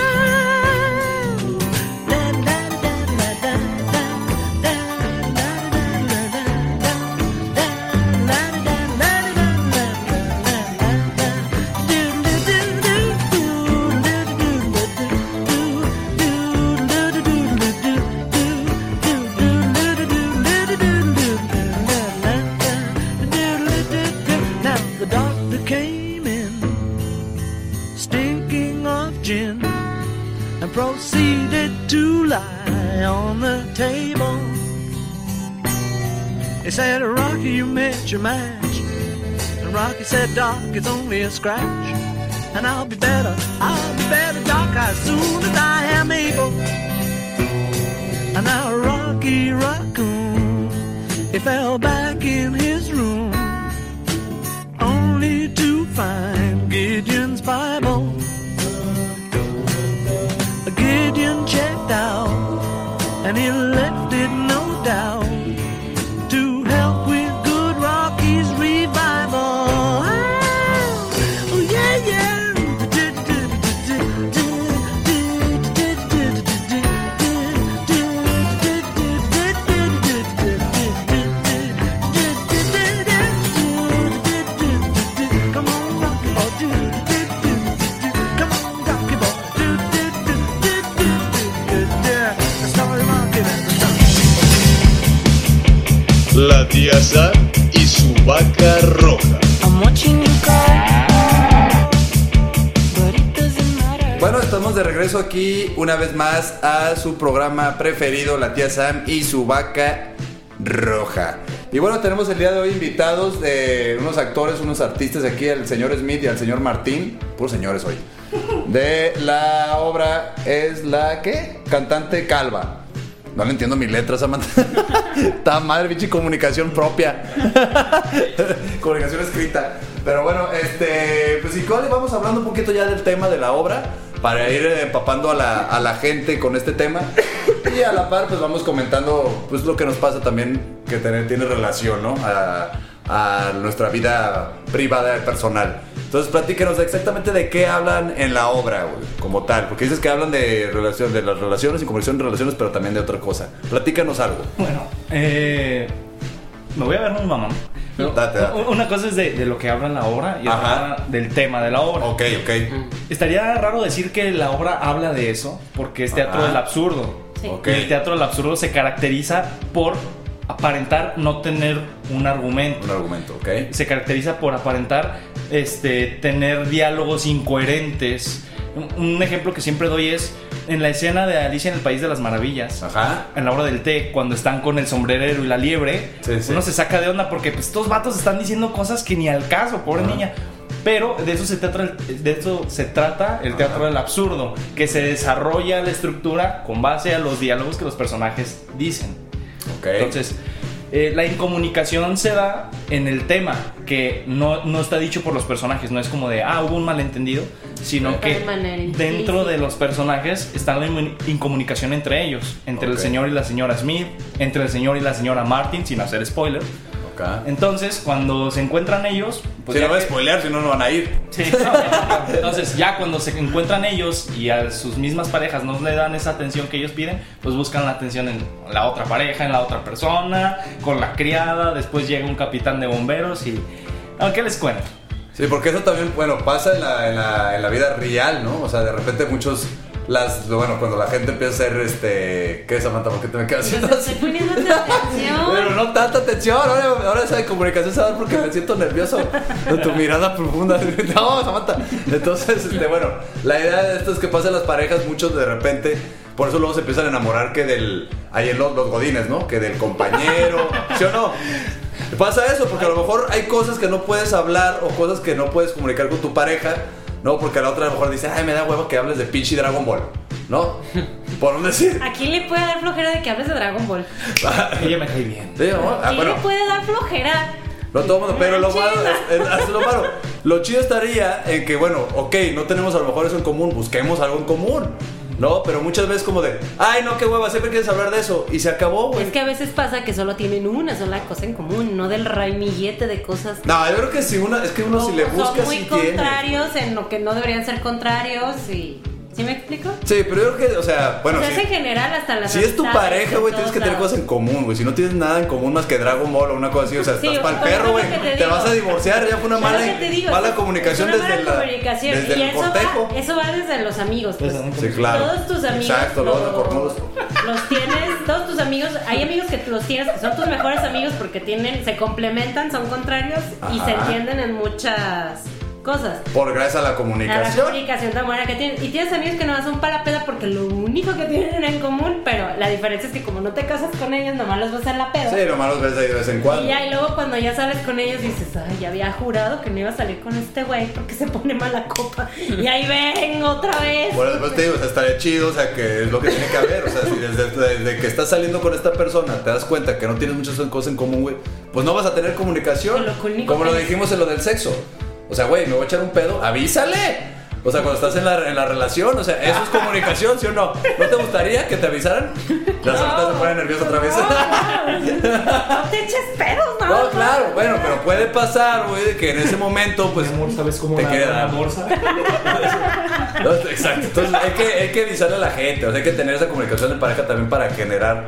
Said, Rocky, you met your match. And Rocky said, Doc, it's only a scratch. And I'll be better, I'll be better, Doc, as soon as I am able. And now Rocky Raccoon, he fell back in his room, only to find Gideon's Bible. Gideon checked out, and he left it no doubt Sam y su vaca roja. It estamos de regreso aquí una vez más a su programa preferido, La Tía Sam y su vaca roja. Y bueno, tenemos el día de hoy invitados de unos actores, unos artistas aquí, al señor Smith y al señor Martín, puros señores hoy. De la obra es la ¿qué? Cantante Calva. No le entiendo mi letra, Samantha. (laughs) Está madre, pinche comunicación propia. (laughs) comunicación escrita. Pero bueno, este, pues igual vamos hablando un poquito ya del tema de la obra para ir empapando a la, a la gente con este tema. Y a la par, pues vamos comentando pues lo que nos pasa también que tiene relación, ¿no? A, a nuestra vida privada y personal. Entonces, platíquenos exactamente de qué hablan en la obra, güey, como tal. Porque dices que hablan de, relación, de las relaciones y conversión de relaciones, pero también de otra cosa. Platícanos algo. Bueno, eh, me voy a ver muy mamón. Date, date. Una cosa es de, de lo que habla en la obra y otra del tema de la obra. Ok, ok. Estaría raro decir que la obra habla de eso, porque es teatro Ajá. del absurdo. Sí. Ok. Y el teatro del absurdo se caracteriza por aparentar no tener un argumento. Un argumento, ok. Se caracteriza por aparentar este, tener diálogos incoherentes. Un, un ejemplo que siempre doy es en la escena de Alicia en el País de las Maravillas. Ajá. En la hora del té, cuando están con el sombrerero y la liebre, Sí, sí. uno se saca de onda porque pues, estos vatos están diciendo cosas que ni al caso, pobre Ajá. niña. Pero de eso, se trata, de eso se trata el teatro del absurdo, que se desarrolla la estructura con base a los diálogos que los personajes dicen. Ok. Entonces, eh, la incomunicación se da en el tema, que no, no está dicho por los personajes, no es como de, ah, hubo un malentendido, sino De que manera dentro de los personajes está la in- incomunicación entre ellos, entre Ok. el señor y la señora Smith, entre el señor y la señora Martin, sin hacer spoiler. Entonces, cuando se encuentran ellos, pues si no voy a spoilear, si no, no van a ir. Sí, no, entonces ya cuando se encuentran ellos y a sus mismas parejas no le dan esa atención que ellos piden, pues buscan la atención en la otra pareja, en la otra persona, con la criada, después llega un capitán de bomberos y... Aunque les cuento. Sí, porque eso también, bueno, pasa en la, en la, en la vida real, ¿no? O sea, de repente muchos, las, bueno, cuando la gente empieza a hacer, este, ¿qué Samantha? ¿Por qué te me quedas haciendo así? estoy poniéndote atención. (laughs) Pero no tanta atención, ahora, ahora esa comunicación se va a dar porque me siento nervioso de tu mirada profunda. (laughs) No, Samantha. Entonces, este, bueno, la idea de esto es que pasan las parejas, muchos de repente, por eso luego se empiezan a enamorar que del, ahí en los, los godines, ¿no? Que del compañero, ¿sí o no? Pasa eso, porque a lo mejor hay cosas que no puedes hablar o cosas que no puedes comunicar con tu pareja, ¿no? Porque la otra a lo mejor dice, ay, me da huevo que hables de pinche Dragon Ball, ¿no? (laughs) Por un decir. ¿A quién le puede dar flojera de que hables de Dragon Ball? (laughs) Ella me cae bien. Sí, ¿no? ¿A Ah, quién bueno. le puede dar flojera? No todo mundo, pero lo malo es, es- es lo malo. Lo chido estaría en que, bueno, ok, no tenemos a lo mejor eso en común, busquemos algo en común. No, pero muchas veces como de, ay, no, qué hueva, siempre quieres hablar de eso. Y se acabó, güey. Es que a veces pasa que solo tienen una sola cosa en común, no del raimillete de cosas. No, yo creo que si una, es que uno si le busca, son muy tiene. contrarios en lo que no deberían ser contrarios y... ¿Sí me explico? Sí, pero yo creo que, o sea, bueno, o sea, si, es en general hasta las si es tu pareja, güey, tienes que tener lados. cosas en común, güey. Si no tienes nada en común más que Dragon Ball o una cosa así, o sea, Sí, estás para el perro, güey. Te, vas a divorciar, ya fue una mala, digo, mala comunicación una desde, mala la, comunicación. desde y el eso cortejo. va, eso va desde los amigos. Pues. Sí, claro. Todos tus amigos Exacto, los, cornudos. los tienes, todos tus amigos, hay amigos que los tienes que son tus mejores amigos porque tienen, se complementan, son contrarios y se entienden en muchas cosas. Por gracias a la A la comunicación. comunicación tan buena que tienen. Y tienes amigos que no son para peda porque lo único que tienen en común, pero la diferencia es que como no te casas con ellos, nomás los vas a la peda. Sí, nomás los ves ahí de vez en cuando. Y ya, y luego cuando ya sales con ellos dices, ay, ya había jurado que no iba a salir con este güey porque se pone mala copa. Y ahí ven otra vez. Bueno, después te digo, o sea, estaría chido, o sea, que es lo que tiene que haber. O sea, si desde, desde que estás saliendo con esta persona te das cuenta que no tienes muchas cosas en común, güey, pues no vas a tener comunicación. Lo Como lo dijimos en lo del sexo. O sea, güey, me voy a echar un pedo, avísale. O sea, cuando estás en la, en la relación, o sea, eso es comunicación, ¿sí o no? ¿No te gustaría que te avisaran? La Samantha se pone nerviosa otra vez. No (laughs) te eches pedos, no. No, claro, bueno, pero puede pasar, güey, de que en ese momento, pues. Mi amor, ¿sabes cómo te una dar. bolsa? No, exacto. Entonces hay que, hay que avisarle a la gente, o sea, hay que tener esa comunicación de pareja también para generar,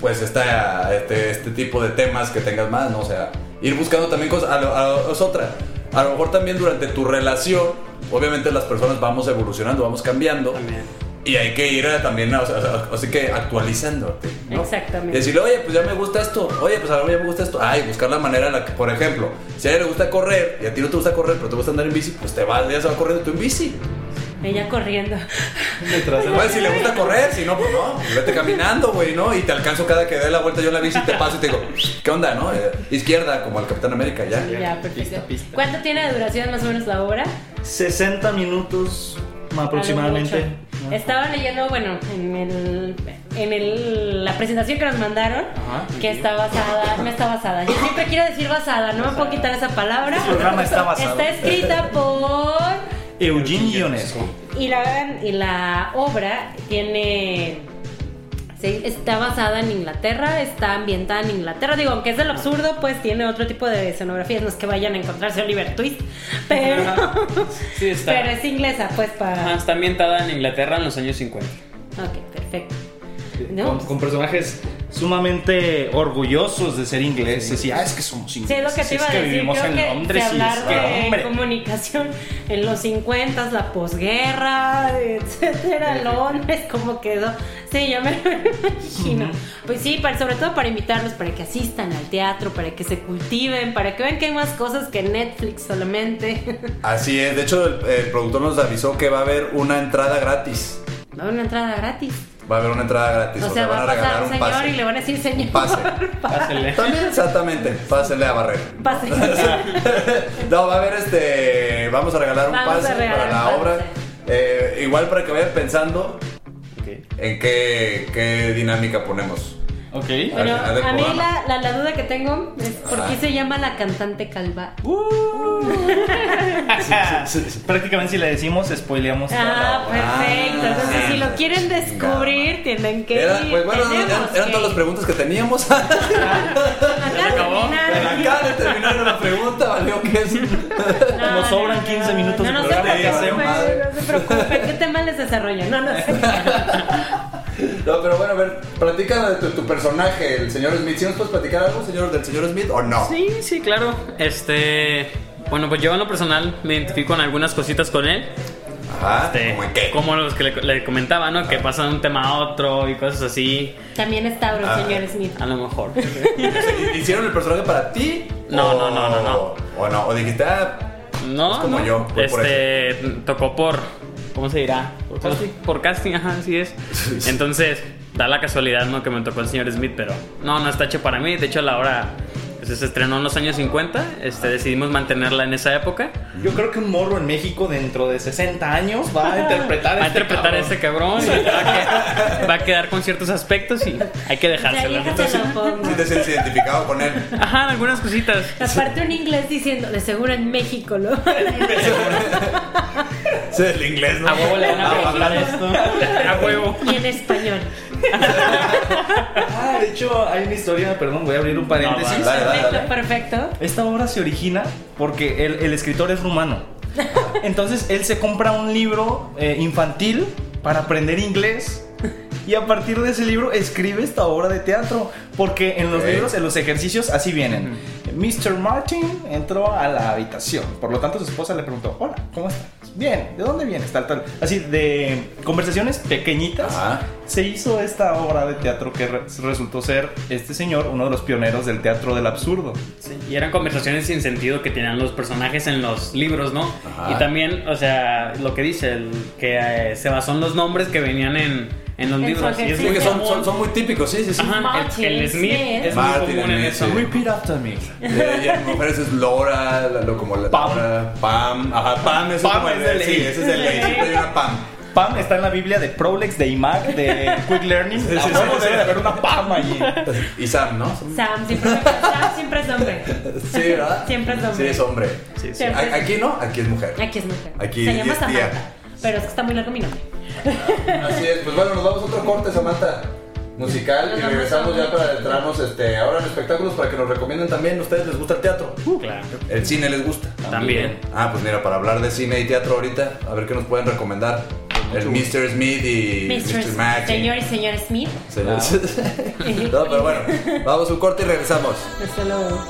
pues, esta, este, este tipo de temas que tengas más, ¿no? O sea, ir buscando también cosas. A lo- a lo- es otra. A lo mejor también durante tu relación, obviamente las personas vamos evolucionando, vamos cambiando. Y hay que ir eh, también, o sea, así que actualizándote. ¿no? Exactamente. Decirle, oye, pues ya me gusta esto. Oye, pues a mí ya me gusta esto. Ay, buscar la manera en la que, por ejemplo, si a ella le gusta correr y a ti no te gusta correr, pero te gusta andar en bici, pues te vas, ya se va corriendo tú en bici. Ella corriendo. Pues si le gusta correr, si no, pues no. Vete caminando, güey, ¿no? Y te alcanzo cada que dé la vuelta yo en la bici y te paso y te digo, ¿qué onda, no? Eh, izquierda, como el Capitán América, ya. Ya, perfecto. Pista, pista. ¿Cuánto tiene de duración más o menos la obra? 60 minutos aproximadamente. Estaba leyendo, bueno, en el en el, la presentación que nos mandaron, Ajá. que está basada, no está basada. Yo siempre quiero decir basada, no me puedo quitar esa palabra. Este programa está basado. Está escrita por Eugene Ionesco. y la y la obra tiene sí, está basada en Inglaterra, está ambientada en Inglaterra. Digo, aunque es del absurdo, pues tiene otro tipo de escenografías. No es que vayan a encontrarse Oliver Twist, (laughs) pero, Sí, (laughs) está. pero es inglesa, pues Ajá, para. está ambientada en Inglaterra en los años 50. Ok, perfecto. No, Con, con personajes sumamente orgullosos de ser ingleses. Y, ah, es que somos Sí, ingleses. es lo que te iba es a que decir. vivimos Creo en que Londres y es hablar que, de hombre. comunicación en los 50, la posguerra, etcétera, Londres, cómo quedó. Sí, yo me (laughs) lo imagino. Pues sí, para, sobre todo para invitarlos, para que asistan al teatro, para que se cultiven, para que vean que hay más cosas que Netflix solamente. (laughs) Así es, de hecho el, el productor nos avisó que va a haber una entrada gratis. No, una entrada gratis. Va a haber una entrada gratis. O sea, va a pasar un señor pase. y le van a decir señor. Un pase. Pásele. También, exactamente. Pásenle a barrer. Pase. (laughs) No, va a haber este. Vamos a regalar un Vamos pase regalar para la pase. obra. Eh, igual para que vayan pensando en qué, qué dinámica ponemos. Ok. Del a mí la, la, la duda que tengo es por qué se llama la cantante calva. Prácticamente si le decimos, spoileamos la Ah, perfecto. Entonces, Ah, si lo quieren descubrir, tienen que Era- ir. pues bueno, eran, eran que todas las preguntas que teníamos. Acá terminaron. Acá de terminar la pregunta, valió que es. No, (laughs) Nos sobran no, no, 15 minutos no, de no se programa, ¿qué preocupen, hacemos? No se preocupen, ¿qué tema les desarrollo? No, no sé. (laughs) No, pero bueno, a ver, platica de tu, tu personaje, el señor Smith. ¿Sí nos puedes platicar algo, señor, del señor Smith o no? Sí, sí, claro. Este. Bueno, pues yo en lo personal me identifico en algunas cositas con él. Ajá. Este, ¿Cómo en qué? Como los que le, le comentaba, ¿no? Que pasan de un tema a otro y cosas así. También es Tauro, Ah. señor Smith. A lo mejor. (laughs) ¿Hicieron el personaje para ti? No, o- no, no, no, no. O no, o dijiste, ah, No, Es como no. yo, voy por este, tocó por. ¿Cómo se dirá? Por casting. Por casting, ajá, así es. (laughs) Entonces, da la casualidad, ¿no? Que me tocó el señor Smith, pero no, no está hecho para mí. De hecho, la obra pues, se estrenó en los años 50. Este, decidimos mantenerla en esa época. Yo creo que un morro en México dentro de 60 años va a (laughs) interpretar Va a este interpretar a cabrón. este cabrón y va a, que- va a quedar con ciertos aspectos y hay que dejárselo. déjate lo pongo. si te sientes identificado con él. Ajá, algunas cositas. Aparte un inglés diciendo, de seguro en México, ¿no? (laughs) Sí, el inglés, ¿no? A huevo le van a Ah, preguntar esto. (laughs) A huevo. y en español. De hecho, hay una historia, perdón, voy a abrir un paréntesis. No, Dale, dale, Perfecto, dale. perfecto. Esta obra se origina porque el, el escritor es rumano. (laughs) Entonces él se compra un libro eh, infantil para aprender inglés. Y a partir de ese libro escribe esta obra de teatro. Porque en los libros, en los ejercicios, así vienen. Mr. Martin entró a la habitación. Por lo tanto, su esposa le preguntó: Hola, ¿cómo estás? Bien, ¿de dónde vienes? Tal, tal. Así de conversaciones pequeñitas. Ajá. Se hizo esta obra de teatro que re- resultó ser este señor, uno de los pioneros del teatro del absurdo. Sí, y eran conversaciones sin sentido que tenían los personajes en los libros, ¿no? Ajá. Y también, o sea, lo que dice, el, que eh, se basó en los nombres que venían en, en los libros. Y es muy son, son, son muy típicos, sí, sí, sí. Ajá, Martin el, el Smith es muy Martin común en eso. Repeat after me. Y en mujeres es Laura, la- lo, como la Pam. Pam. Ajá, Pam, eso Pam es el de de ley. Sí, ese es el ley. Siempre (laughs) hay una Pam. Pam está en la Biblia de Prolex, de IMAC, de Quick Learning. Sí, sí, A sí, debe de haber una Pam allí. Y Sam, ¿no? Sam siempre, Sam siempre es hombre. Sí, ¿verdad? Siempre es hombre. Sí, es hombre. Sí, sí. Aquí no, aquí es mujer. Aquí es mujer. Aquí Se llama es tía. Samantha. Pero es que está muy largo mi nombre. Así es, pues bueno, nos vamos a otro corte, Samantha. Musical y regresamos ya para adentrarnos este, ahora en espectáculos para que nos recomienden también. ¿Ustedes les gusta el teatro? Claro. ¿El cine les gusta? También. Ah, pues mira, para hablar de cine y teatro ahorita, a ver qué nos pueden recomendar. El Mr. Smith y Mr. Mr. Mac. Señor y señor Smith. Señor. (laughs) no, pero bueno, vamos a un corte y regresamos. Hasta luego.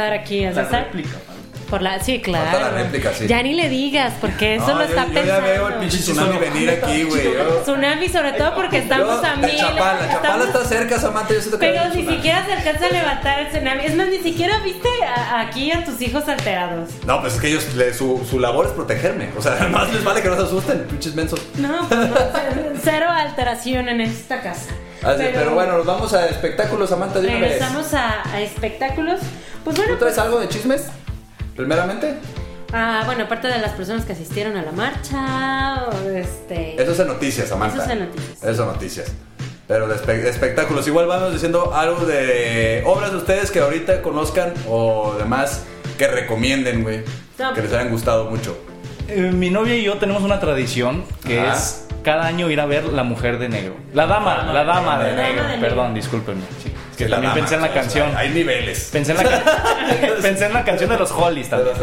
Que le tuvimos que dar aquí a César. Por la, sí, claro. Falta la réplica, sí. Ya ni le digas, porque eso No, lo yo- está yo, pensando. ya veo el pinche tsunami venir aquí, güey. Yo- Tsunami, sobre todo porque estamos yo- a mil. Chapala. Chapala estamos- está cerca, Samantha. Yo siento que Pero ni tsunami. siquiera se alcanza a levantar el tsunami. Es más, ni siquiera viste a- aquí a tus hijos alterados. No, pues es que ellos, le- su, su labor es protegerme. O sea, (laughs) más les vale que no se asusten, pinches mensos. No, pues no, cero alteración en esta casa. Pero, bueno, nos vamos a espectáculos, Samantha, de una vez. Regresamos a, a espectáculos. Pues bueno, ¿Tú traes pues, algo de chismes? Primeramente, ah, bueno, aparte de las personas que asistieron a la marcha, este. eso es en noticias, Samantha. Eso es en noticias. Eso es noticias. Pero de, espe- de espectáculos, igual vamos diciendo algo de obras de ustedes que ahorita conozcan o demás que recomienden, güey. No. Que les hayan gustado mucho. Eh, mi novia y yo tenemos una tradición que Ajá. es cada año ir a ver La Mujer de Negro. La Dama, la Dama de Negro. Perdón, discúlpenme. Sí, es que también pensé en la canción. Hay niveles. Pensé en, la (laughs) pensé en la canción de los Hollies también.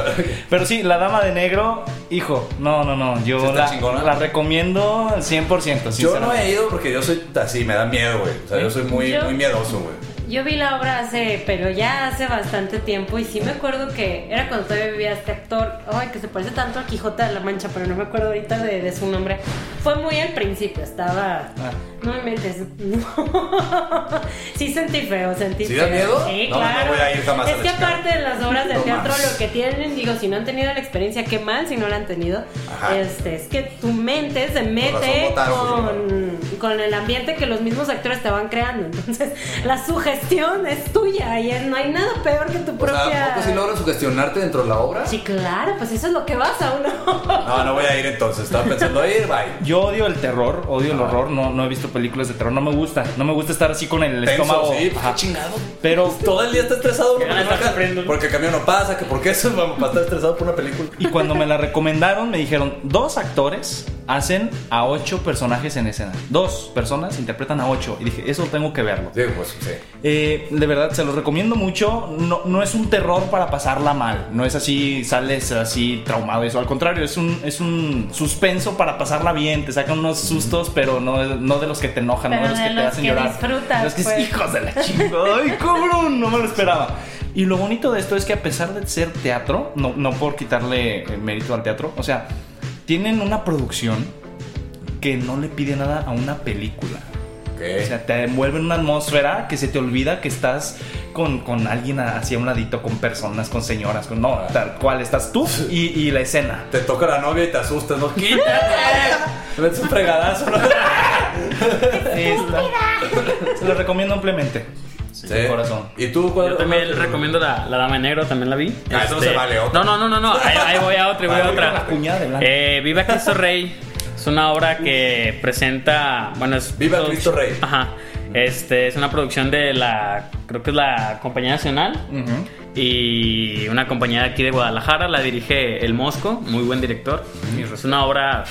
Pero sí, La Dama de Negro, hijo, no, no, no. Yo ¿Sí está la, chingona? la recomiendo 100%. Yo no he ido porque yo soy así, me da miedo, güey. O sea, yo soy muy, muy miedoso, güey. Yo vi la obra hace, pero ya hace bastante tiempo y sí me acuerdo que era cuando todavía vivía este actor, ay, que se parece tanto al Quijote de la Mancha, pero no me acuerdo ahorita de, de su nombre. Fue muy al principio, estaba... Ah. No me mentes. No. (laughs) Sí sentí feo, sentí ¿Sí feo. da miedo? Sí, No, no claro. voy a ir jamás a es la que aparte de las obras de No teatro, lo que tienen, digo, si no han tenido la experiencia, qué mal si no la han tenido. Ajá. Este, es que tu mente se mete votaron, con, con el ambiente que los mismos actores te van creando. Entonces, la sugestión es tuya y no hay nada peor que tu O propia. sea, ¿a poco si logran sugestionarte dentro de la obra? Sí, claro, pues eso es lo que vas a uno. No, no voy a ir entonces. Estaba pensando ir, bye. Yo odio el terror, odio el horror, no, no he visto películas de terror, no me gusta, no me gusta estar así con el Tenso, estómago. sí, pues, qué chingado. Pero (laughs) Todo el día está estresado uno a porque, porque el camión no pasa, que porque eso vamos para estar estresado por una película. Y cuando me la recomendaron, me dijeron, dos actores hacen a ocho personajes en escena. Dos personas interpretan a ocho. Y dije, eso tengo que verlo. Digo, pues sí. Eh, de verdad, se los recomiendo mucho. No, no es un terror para pasarla mal. No es así, sales así traumado y eso. Al contrario, es un, es un suspenso para pasarla bien. Te sacan unos sustos, pero no, no de los que te enojan, no de los de que te hacen que llorar. disfrutas, Los que pues. hijos de la chingada. ¡Ay, cabrón! No me lo esperaba. Y lo bonito de esto es que a pesar de ser teatro, no, no por quitarle mérito al teatro, o sea, tienen una producción que no le pide nada a una película. O sea, te envuelve en una atmósfera que se te olvida que estás con, con alguien hacia un ladito, con personas, con señoras, con no, tal cual estás tú y, y la escena. Te toca la novia y te asustas, ¿no? (laughs) ¡Quítate! Te metes un fregadazo, ¿no? Se lo recomiendo ampliamente. Sí, de corazón. ¿Y tú cuál Yo también cuál- recomiendo la, la Dama de Negro, también la vi. Este, Ah, eso no se vale, otra. No, no, no, no, no. Ahí, ahí voy a otra, y voy a La otra. cuñada de blanco. Eh, Viva Cristo Rey. Es una obra que presenta. Bueno, es. Viva Cristo Rey. Ajá. Este es una producción de la. Creo que es la Compañía Nacional. Y una compañía de aquí de Guadalajara. La dirige El Mosco. Muy buen director. Es una obra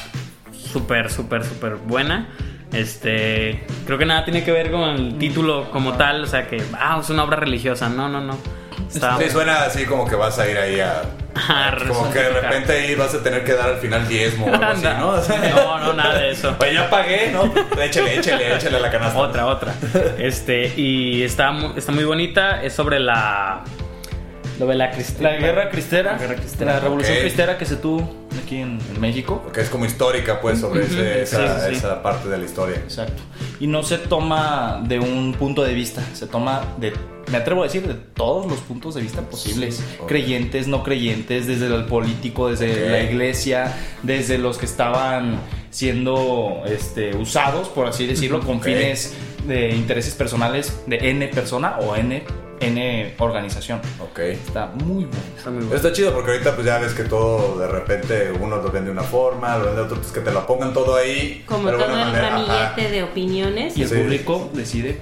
súper, súper, súper buena. Este, creo que nada tiene que ver con el título como tal, o sea que, ah, es una obra religiosa, no, no, no. Está, Sí, suena así como que vas a ir ahí a. Ah, como que de repente ahí vas a tener que dar al final diezmo o algo así, (laughs) ¿no? O sea, No, (laughs) no, nada de eso. Pues ya pagué, ¿no? Échale, échale, échale a la canasta. Otra, otra. Este, y está, está muy bonita. Es sobre la. Lo de la cristera. La guerra cristera, La guerra cristera. la revolución cristera que se tuvo aquí en, en México. Porque es como histórica, pues, sobre ese- esa, Sí, sí, sí. esa parte de la historia. Exacto. Y no se toma de un punto de vista, se toma de, me atrevo a decir, de todos los puntos de vista posibles. Creyentes, no creyentes, desde el político, desde la iglesia, desde los que estaban siendo este, usados, por así decirlo, con fines de intereses personales de N persona o N, N organización. Ok. Está muy bueno. Está muy bueno. Está chido porque ahorita pues ya ves que todo de repente uno lo vende de una forma, lo vende de otro, pues que te lo pongan todo ahí. Como de todo el manera, ajá. ramillete de opiniones. Y el Sí. público decide.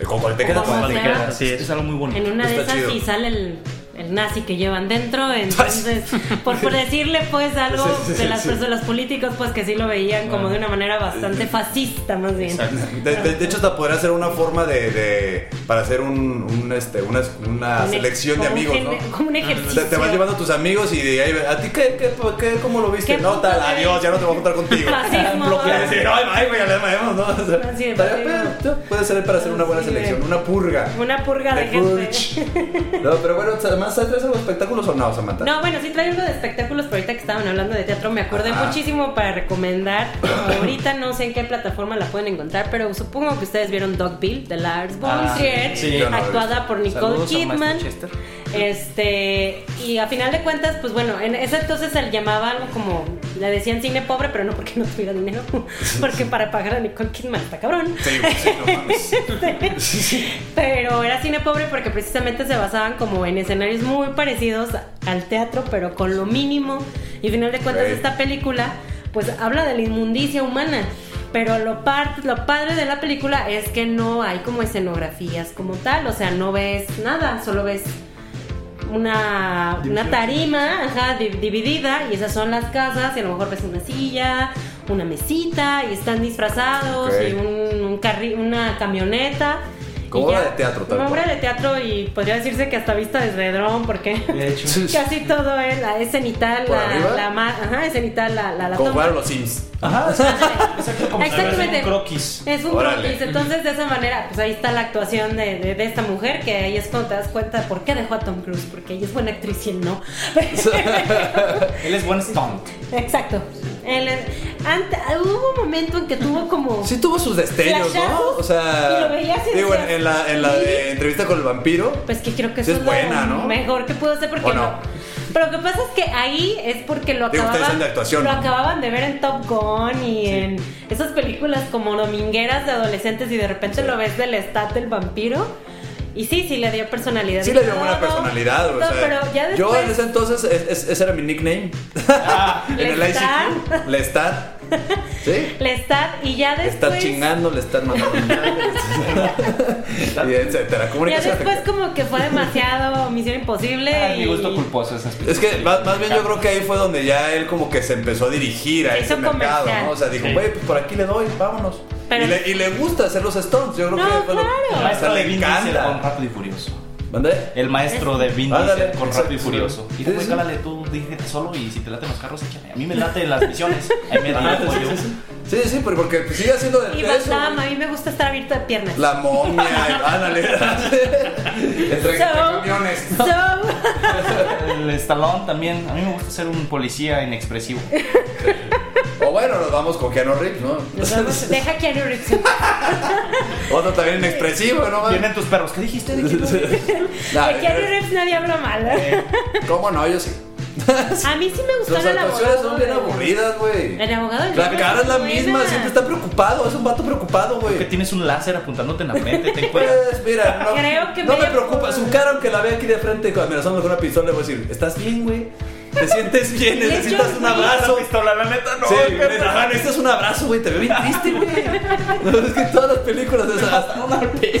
Y con cuál te quedas, ¿Cómo con cuál se te llama? quedas. Así es. Algo muy bonito. En una de Está esas chido. sí sale el el nazi que llevan dentro. (laughs) Entonces, por, por decirle pues algo Sí, sí, sí, de las sí. personas, los políticos, pues que sí lo veían como de una manera bastante fascista, más bien. De, de- de hecho, hasta podría ser una forma de, de- para hacer un, un, este, una, una Un selección de un amigos, gen- ¿no? Como un Te, ejercicio. te vas llevando a tus amigos y de ahí, ¿a ti qué, qué, qué- cómo lo viste? ¿Qué No, tal, adiós, ya no te voy a juntar contigo. Puede ser para hacer una buena selección, una purga. Una purga de De gente. purge. (laughs) No, pero bueno, además, ¿traes algo de espectáculos o no, Samantha? No, bueno, sí traigo algo de espectáculos, pero ahorita que estaban hablando de teatro me acordé Ajá. muchísimo para recomendar. (coughs) Ahorita no sé en qué plataforma la pueden encontrar, pero supongo que ustedes vieron Dogville de Lars von Ah, Trier, sí, no actuada por Nicole Saludos Kidman. Este, y a final de cuentas, pues bueno, en ese entonces se le llamaba algo como, le decían cine pobre, pero no porque no tuviera dinero, (laughs) porque para pagar a Nicole Kidman está cabrón. Sí, sí, no mames. (laughs) Pero era cine pobre porque precisamente se basaban como en escenarios muy parecidos al teatro, pero con lo mínimo. Y al final de cuentas esta película pues habla de la inmundicia humana. Pero lo, par- lo padre de la película es que no hay como escenografías como tal, o sea, no ves nada, solo ves una, una tarima ajá, di- dividida y esas son las casas y a lo mejor ves una silla, una mesita y están disfrazados y un, un carri- una camioneta. Como obra de teatro, tal Como obra de teatro y podría decirse que hasta vista desde dron porque De hecho. (laughs) casi todo es, la, es cenital, ¿Por la, la ma- ajá, es cenital la, la, la Como toma. jugaron los Sims. Ajá, exacto, como Exactamente. fuera un croquis. Es un Órale. croquis, entonces de esa manera, pues ahí está la actuación de, de- de esta mujer, que ahí es cuando te das cuenta por qué dejó a Tom Cruise, porque ella es buena actriz y él no. (laughs) (laughs) Él es buen stunt. Exacto. Es- ante- hubo un momento en que tuvo como... Sí tuvo sus destellos, ¿no? O sea, y lo veías y digo, en, decías, en la, en la de entrevista con el vampiro, Pues que creo que eso es es, buena, lo ¿no? mejor que pudo hacer porque ¿O no? no- Pero lo que pasa es que ahí es porque lo Digo, acababan, de actuación, lo ¿no? acababan de ver en Top Gun y en esas películas como domingueras de adolescentes y de repente Sí. lo ves del stat del vampiro. Y sí, sí le dio personalidad. sí le dio buena personalidad, o todo, sea, pero ya después, yo en ese entonces, es- es- ese era mi nickname. (laughs) en el. ICQ, Lestat. (laughs) ¿Sí? Lestat y ya Le después están chingando, le están mandando (laughs) y etcétera. ya después como que fue demasiado Misión Imposible Ah, y mi gusto culposo esas Es que más, más bien yo creo que ahí fue donde ya él como que se empezó a dirigir a Se ese mercado, comercial. ¿no? O sea, dijo, Sí. güey, pues por aquí le doy, vámonos. Pero- y, le, y le gusta hacer los stunts, yo creo No, que fue lo- claro. o El sea, maestro de le Diesel con encanta. Rápido y Furioso. ¿Mandé? El maestro de Vin Ándale, Diesel con Rápido y. Furioso. Y después cálale tú, dígete solo y si te laten los carros, échale. A mí me late las misiones. Ahí me Ajá, dijo sí, yo. Sí, sí. Pero porque pues, sigue haciendo de y de Van eso. Damme, güey. a mí me gusta estar abierto de piernas. La momia, (laughs) ándale. entre, entre So- camiones. So- El Stallone también. A mí me gusta ser un policía inexpresivo. O bueno, nos vamos con Keanu Reeves, ¿no? Nos vamos- Deja Keanu Reeves. (laughs) Otro también inexpresivo, ¿no? Vienen tus perros. ¿Qué dijiste? ¿De qué Nah, (laughs) De Keanu Reeves nadie habla mal. ¿eh? ¿Cómo no? Yo sí. (laughs) A mí sí me gustó Sus el actuaciones abogado. son bien aburridas, güey. El abogado del La diablo cara es la buena. misma, siempre está preocupado, es un vato preocupado, Que güey. tienes un láser apuntándote en la frente. Ten (laughs) cuidado. Pues mira, no, Creo que no me preocupa. por- Su cara, aunque la vea aquí de frente, cuando me la con una pistola, le voy a decir: ¿Estás bien, güey? ¿Te sientes bien? ¿Necesitas un abrazo? pistola, la neta no. Sí, ajá, necesitas un abrazo, güey. Te veo bien triste, güey. No, es que todas las películas de esas.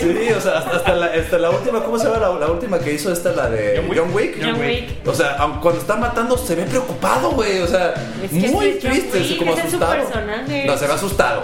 Sí, o sea, hasta, hasta la, hasta la última, ¿cómo se llama la, la última que hizo esta, la de John Wick. John Wick? John Wick. O sea, cuando está matando se ve preocupado, güey. O sea, Es que muy triste, Wick, como ese es su asustado. personaje. No, se ve asustado.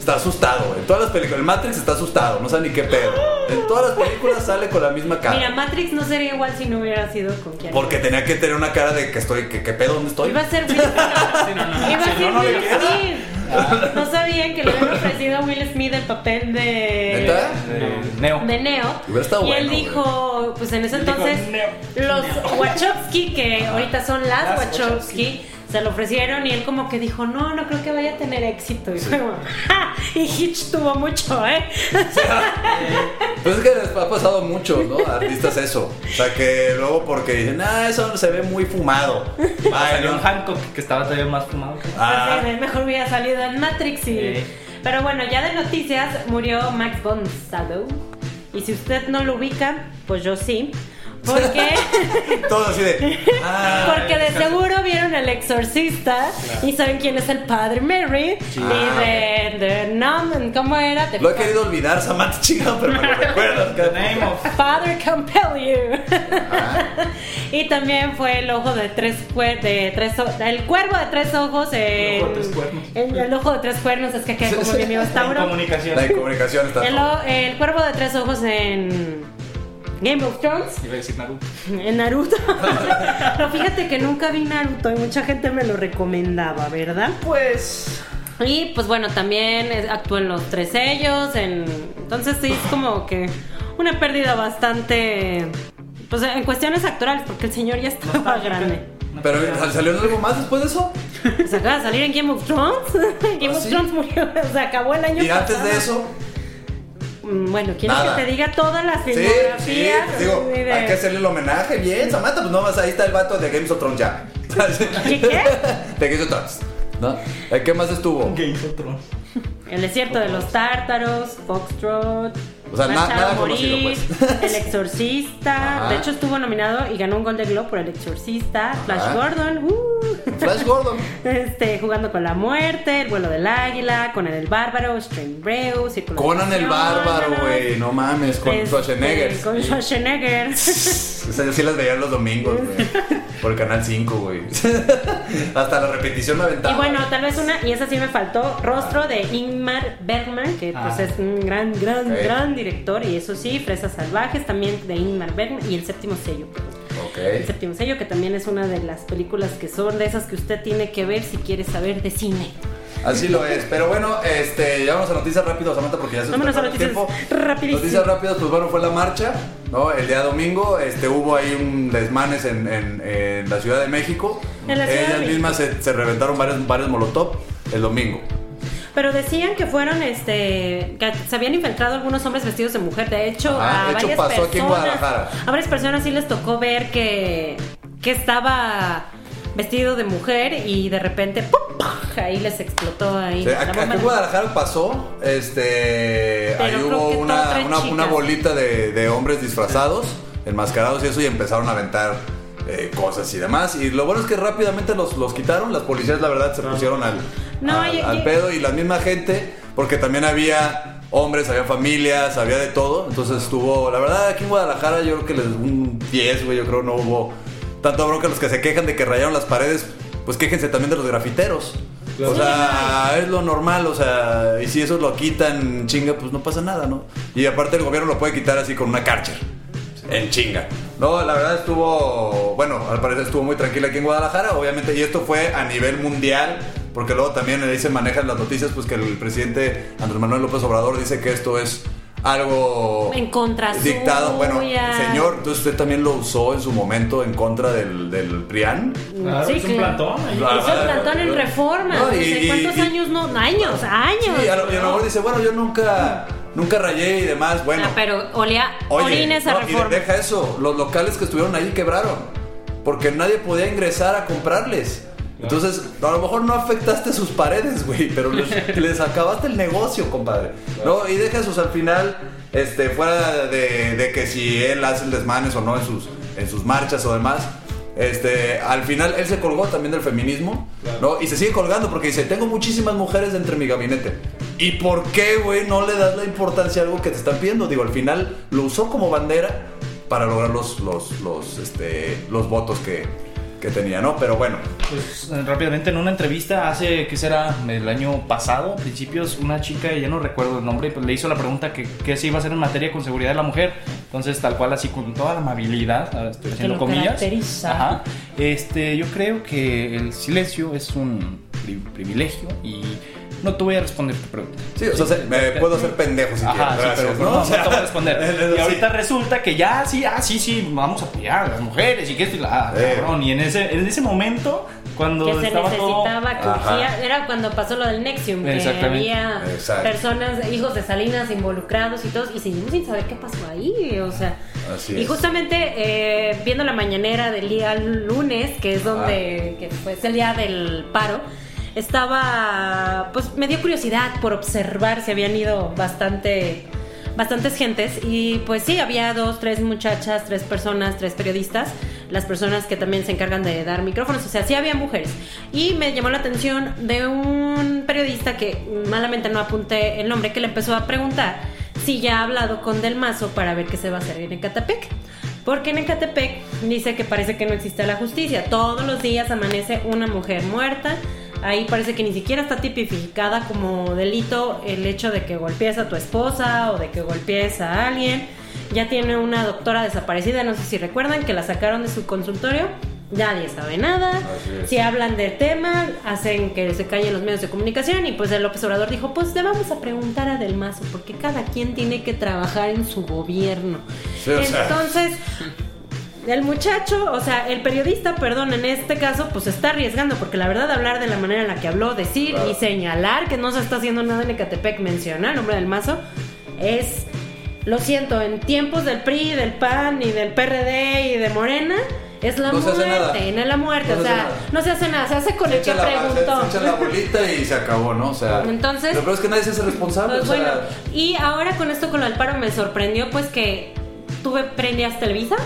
Está asustado, güey. En todas las películas, el Matrix está asustado, no sabe ni qué pedo. En todas las películas sale con la misma cara. Mira, Matrix no sería igual si no hubiera sido con Keanu. Porque tenía que tener una cara de que estoy, que, que pedo, ¿dónde estoy? Iba a ser Will Smith. no, no. Iba a ser no, Will. Smith. No sabían que le habían ofrecido a Will Smith el papel de. ¿Neta? Eh, Neo. de Neo. Y él bueno, dijo, pues en ese dijo, entonces, "Neo". los Wachowski, que ahorita son las, Las Wachowski, se lo ofrecieron y él como que dijo, no, no creo que vaya a tener éxito. Y fue como, "Ja", Y Hitch tuvo mucho, ¿eh? (laughs) Pues es que les ha pasado mucho, ¿no? Artistas eso. O sea, que luego porque dicen, ah, eso se ve muy fumado. (laughs) Ay, Salió un Hancock que estaba todavía más fumado. que- Ah. Mejor hubiera salido en Matrix y... Sí. Pero bueno, ya de noticias murió Max von Sydow. Y si usted no lo ubica, pues yo sí. Porque, (laughs) Todo así de. ah, (laughs) porque de seguro vieron El Exorcista y saben quién es el padre Mary. Y Ah, de, de Phenomenon, ¿cómo era? The Lo he querido olvidar, Samantha, (laughs) chingado, pero me lo recuerdas. The name of. Father compel you. y también fue el ojo de tres cuer de tres el cuervo de tres ojos en, El ojo de tres cuernos. en- el ojo de tres cuernos es que queda como mi amigo Tauro. comunicación. La comunicación está. El, el cuervo de tres ojos en Game of Thrones, Iba a decir Naruto. (laughs) en Naruto. (laughs) Pero fíjate que nunca vi Naruto y mucha gente me lo recomendaba, ¿verdad? Pues. Y pues bueno, también actuó en los tres sellos, en... entonces sí es como que una pérdida bastante... Pues en cuestiones actorales, porque el señor ya estaba grande. Pero ¿salió algo más después de eso? Se acaba de salir en Game of Thrones. (laughs) Game ¿Ah, of sí? Thrones murió, o sea, acabó el año Y antes de eso, Bueno, ¿quieres Nada. que te diga todas las sí, sí, filmografías? pues digo, de- hay que hacerle el homenaje. Bien, Samantha, pues no más, ahí está el vato de Games of Thrones ya. (laughs) ¿Qué, qué? (laughs) De Games of Thrones. ¿No? ¿Eh, ¿Qué más estuvo? Game of Thrones. El desierto de los tártaros, Foxtrot. O sea, na- nada conocido, pues. (laughs) El Exorcista. Ajá. De hecho, estuvo nominado y ganó un Golden Globe por El Exorcista. Flash. Gordon. uh. Flash Gordon. Este, jugando con la muerte, el vuelo del águila, Conan el bárbaro, Strange Brew, Círculo de Conan el bárbaro, güey. No mames, con Este, Schwarzenegger. Con Schwarzenegger. (laughs) O sea, yo sí las veía los domingos, güey. (laughs) Por el canal 5, güey. (laughs) Hasta la repetición me aventaba. Y bueno, tal vez una, y esa sí me faltó, rostro de Ingmar Bergman, que pues Ah. es un gran, gran, gran director, y eso sí, Fresas Salvajes, también de Ingmar Bergman, y El Séptimo Sello. El. Séptimo Sello, que también es una de las películas que son de esas que usted tiene que ver si quiere saber de cine. Así lo es. Pero bueno, este, ya vamos a noticias rápido, Samantha, porque ya se nos Vámonos está a acabando el tiempo. rapidísimo. Noticias rápidas, pues bueno, fue la marcha, ¿no? El día domingo, este, hubo ahí un desmanes en, en- en la Ciudad de México. En la Ciudad de Ellas México. mismas se, se reventaron varios, varios molotov el domingo. Pero decían que fueron, este, que se habían infiltrado algunos hombres vestidos de mujer. De hecho, Ajá, a de hecho, varias pasó aquí en personas, Guadalajara. a varias personas sí les tocó ver que, que estaba vestido de mujer y de repente, ¡pum! ahí les explotó ahí. Aquí en Guadalajara pasó, este, Pero ahí hubo una, una, una bolita de, de hombres disfrazados, enmascarados y eso, y empezaron a aventar eh, cosas y demás. Y lo bueno es que rápidamente los, los quitaron, las policías la verdad se pusieron al, No, al, y- al pedo y la misma gente, porque también había hombres, había familias, había de todo. Entonces estuvo, la verdad aquí en Guadalajara yo creo que les un 10, güey, yo creo no hubo tanta bronca. Los que se quejan de que rayaron las paredes, pues quéjense también de los grafiteros. O sea, es lo normal, o sea, y si eso lo quitan chinga, pues no pasa nada, ¿no? Y aparte el gobierno lo puede quitar así con una cárcel, en chinga. No, la verdad estuvo, bueno, al parecer estuvo muy tranquila aquí en Guadalajara, obviamente, y esto fue a nivel mundial, porque luego también ahí se manejan las noticias, pues que el presidente Andrés Manuel López Obrador dice que esto es algo En contra dictado. Bueno, señor, entonces usted también lo usó en su momento en contra del, del PRIAN. Claro, Sí, es un plantón. ahí. Claro. Hizo el plantón en reforma. No, y- ¿Cuántos y- años? No, años, años. Sí, a lo, y a lo mejor dice, bueno, yo nunca, nunca rayé y demás. Bueno, Ah, pero olía oye, orines a no, y reforma. deja eso, los locales que estuvieron ahí quebraron, porque nadie podía ingresar a comprarles. Entonces, a lo mejor no afectaste sus paredes, güey, pero les, (laughs) les acabaste el negocio, compadre. No, y deja eso, o sea, al final, este, fuera de, de que si él hace el desmanes o no en sus, en sus marchas o demás, este, al final él se colgó también del feminismo, ¿no? Y se sigue colgando porque dice, tengo muchísimas mujeres entre mi gabinete. ¿Y por qué, güey, no le das la importancia a algo que te están pidiendo? Digo, al final lo usó como bandera para lograr los, los, los, este, los votos que, que tenía, ¿no? Pero bueno, Pues eh, rápidamente en una entrevista hace, ¿qué será? El año pasado, principios, una chica, ya no recuerdo el nombre, pues le hizo la pregunta que qué se iba a hacer en materia con seguridad de la mujer. Entonces, tal cual, así con toda la amabilidad, ahora estoy haciendo lo comillas. caracteriza. Ajá. Este, yo creo que el silencio es un pri- privilegio y no te voy a responder tu pregunta. sí, o sea, se- me puedo hacer pendejo si Ajá, quieres, sí, gracias, pero no, no, O sea, te voy a (laughs) responder. sí. Y ahorita resulta que ya, sí, ah, sí, sí, vamos a apoyar a las mujeres y que esto y la. Ah, Eh. cabrón. Y en ese, en ese momento, cuando que se estaba todo. necesitaba que urgía- era cuando pasó lo del Nexium, que Exactamente. había Exacto. personas, hijos de Salinas involucrados y todos, y seguimos sin saber qué pasó ahí, o sea. Así y es. justamente eh, viendo la mañanera del día lunes, que es donde que fue es el día del paro, estaba, pues me dio curiosidad por observar si habían ido bastante bastantes gentes y pues sí, había dos, tres muchachas, tres personas, tres periodistas las personas que también se encargan de dar micrófonos, o sea, sí había mujeres. Y me llamó la atención de un periodista que malamente no apunté el nombre, que le empezó a preguntar si ya ha hablado con Del Mazo para ver qué se va a hacer en Ecatepec. Porque en Ecatepec dice que parece que no existe la justicia. Todos los días amanece una mujer muerta. Ahí parece que ni siquiera está tipificada como delito el hecho de que golpees a tu esposa o de que golpees a alguien. Ya tiene una doctora desaparecida, no sé si recuerdan, que la sacaron de su consultorio. Nadie sabe nada. Si hablan del tema, hacen que se callen los medios de comunicación. Y pues el López Obrador dijo: Pues le vamos a preguntar a Del Mazo, porque cada quien tiene que trabajar en su gobierno. Sí, o sea. El muchacho, o sea, el periodista, perdón, en este caso, pues se está arriesgando, porque la verdad, hablar de la manera en la que habló, decir y señalar que no se está haciendo nada en Ecatepec, mencionar el nombre del mazo, es, lo siento, en tiempos del PRI, del PAN y del PRD y de Morena. Es la No se muerte, no es la muerte, No o se sea, no se hace nada, se hace con el que preguntó. se echa la bolita y se acabó, ¿no? O sea, Entonces- lo peor es que nadie se hace responsable. Pues o sea, bueno, y ahora con esto con lo del paro me sorprendió pues que tuve prendías Televisa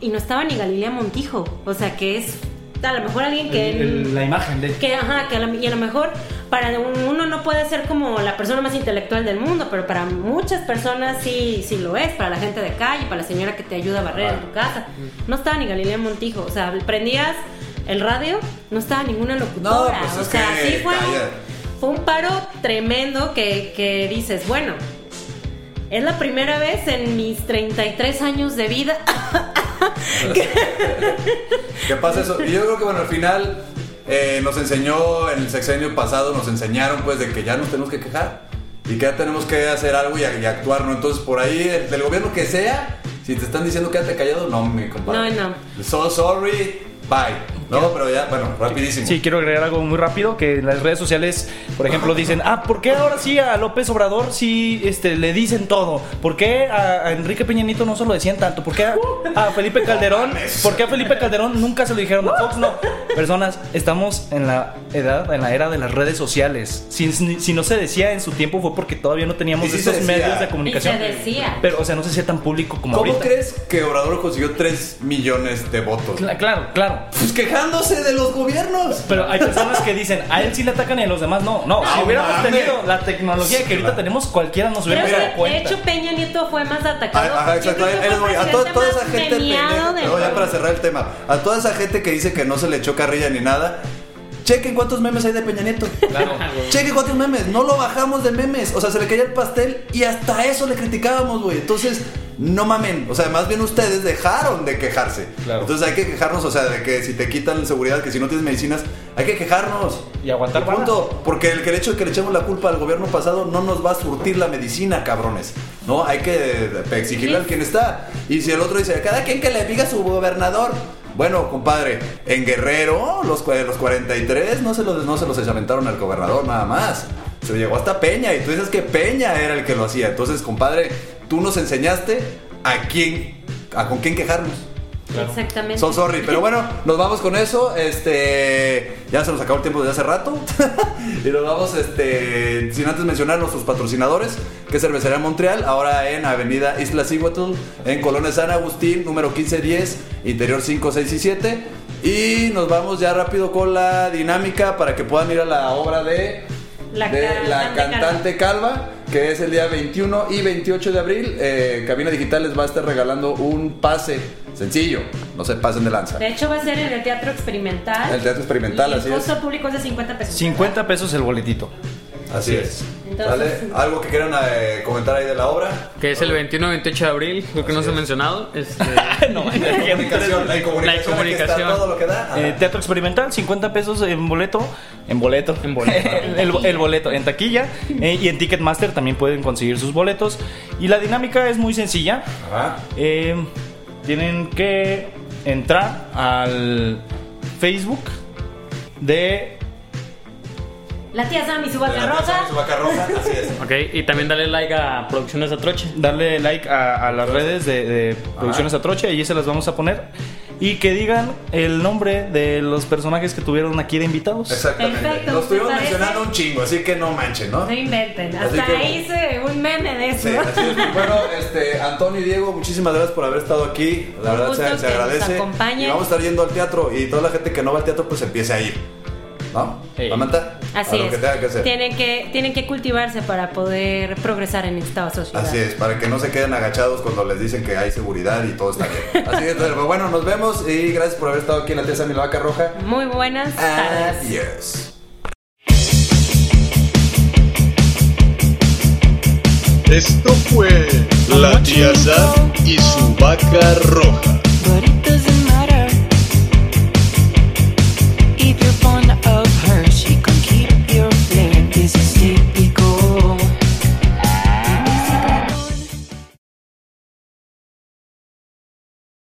y no estaba ni Galilea Montijo. O sea que es a lo mejor alguien que. El- el- la imagen de. que, ajá, que a, la- y a lo mejor para un- uno no puede ser como la persona más intelectual del mundo, pero para muchas personas sí, sí lo es, para la gente de calle, para la señora que te ayuda a barrer en tu casa. No estaba ni Galilea Montijo, o sea, prendías el radio, no estaba ninguna locutora, No, pues o sea, que, sí fue, calla. fue un paro tremendo que, que dices, bueno, es la primera vez en mis 33 años de vida (laughs) (laughs) ¿Qué pasa eso? Y yo creo que, bueno, al final eh, nos enseñó en el sexenio pasado, nos enseñaron pues de que ya nos tenemos que quejar y que ya tenemos que hacer algo y, y actuar, ¿no? Entonces, por ahí, el- del gobierno que sea, si te están diciendo quédate callado, no, mi compadre. No, no. So sorry, bye. No, pero ya, bueno, rapidísimo. Sí, quiero agregar algo muy rápido, que en las redes sociales, por ejemplo, dicen, ah, ¿por qué ahora sí a López Obrador sí este, le dicen todo? ¿Por qué a, a Enrique Peña Nieto no se lo decían tanto? ¿Por qué a, a Felipe Calderón? ¿Por qué a Felipe Calderón nunca se lo dijeron a Fox? No, personas, estamos en la edad, en la era de las redes sociales. Si, si no se decía en su tiempo fue porque todavía no teníamos Y sí se estos decía. medios de y comunicación. se decía. Pero, o sea, no se hacía tan público como ¿Cómo ahorita. crees que Obrador consiguió 3 millones de votos? Cla- Claro, claro. Pues de los gobiernos. Pero hay personas que dicen, a él sí le atacan y a los demás no. No, si hubiéramos tenido la tecnología que ahorita claro. tenemos, cualquiera nos hubiera dado de cuenta. hecho Peña Nieto fue más atacado. Exacto. voy. el A to- presidente toda esa gente pendeja. No, ya para cerrar el tema. A toda esa gente que dice que no se le echó carrilla ni nada. Chequen cuántos memes hay de Peña Nieto. Claro. (laughs) Chequen cuántos memes. No lo bajamos de memes. O sea, se le caía el pastel y hasta eso le criticábamos, güey. Entonces, no mamen. O sea, más bien ustedes dejaron de quejarse. Claro. Entonces hay que quejarnos, o sea, de que si te quitan seguridad, que si no tienes medicinas, hay que quejarnos. Y aguantar vara. punto. Porque el, que el hecho de que le echemos la culpa al gobierno pasado no nos va a surtir la medicina, cabrones. No, hay que exigirle al quien está. Y si el otro dice, cada quien que le diga a su gobernador. Bueno, compadre, en Guerrero, los, los 43 no se los, no se los aventaron al gobernador nada más. Se llegó hasta Peña y tú dices que Peña era el que lo hacía. Entonces, compadre, tú nos enseñaste a quién, a con quién quejarnos. Exactamente. So sorry, pero bueno, nos vamos con eso. Este, ya se nos acabó el tiempo desde hace rato. (laughs) y nos vamos, este, sin antes mencionar nuestros patrocinadores, que es Cervecería Montreal, ahora en Avenida Isla Cihuatl, en Colonia San Agustín, número 1510, interior 5, 6 y 7. Y nos vamos ya rápido con la dinámica para que puedan ir a la obra de La de la cantante cantante calva. Que es el día 21 y 28 de abril. Eh, Cabina Digital les va a estar regalando un pase sencillo, no se pasen de lanza. De hecho, va a ser en el Teatro Experimental. En el Teatro Experimental, y así el es. costo público es de 50 pesos. 50 pesos el boletito. Así es. Entonces- ¿Sale? ¿Algo que quieran eh, comentar ahí de la obra? Que es el 21-28 de abril, creo que no se ha mencionado. (laughs) Este, no, (laughs) Comunicación, la comunicación, todo lo que da. Eh, teatro experimental, 50 pesos en boleto. En boleto. (laughs) En boleto. el, el boleto en taquilla. eh, y en Ticketmaster también pueden conseguir sus boletos. Y la dinámica es muy sencilla. Ajá. Eh, tienen que entrar al Facebook de. La tía Sammy, su vaca roja. Su vaca roja, así es. ok, y también dale like a Producciones Atroche. Darle like a, a las redes de, de Producciones Atroche. Allí se las vamos a poner. y que digan el nombre de los personajes que tuvieron aquí de invitados. Exactamente. Perfecto, Lo estuvimos parece. mencionando un chingo, así que no manchen, ¿no? No inventen. Así Hasta que- hice un meme de eso. Sí, así es. Bueno, este, Antonio y Diego, muchísimas gracias por haber estado aquí. La Un verdad gusto se, se que nos agradece. acompañen. Y vamos a estar yendo al teatro y toda la gente que no va al teatro pues empiece a ir. ¿No? Samantha, Así a lo es. que tenga que hacer. Tienen que, tienen que cultivarse para poder progresar en esta sociedad. Así es, para que no se queden agachados cuando les dicen que hay seguridad y todo está bien. (laughs) Así que, pues, bueno, nos vemos y gracias por haber estado aquí en la Tía la Vaca Roja. Muy buenas tardes. Adiós. Esto fue La Tía Sam y su vaca roja.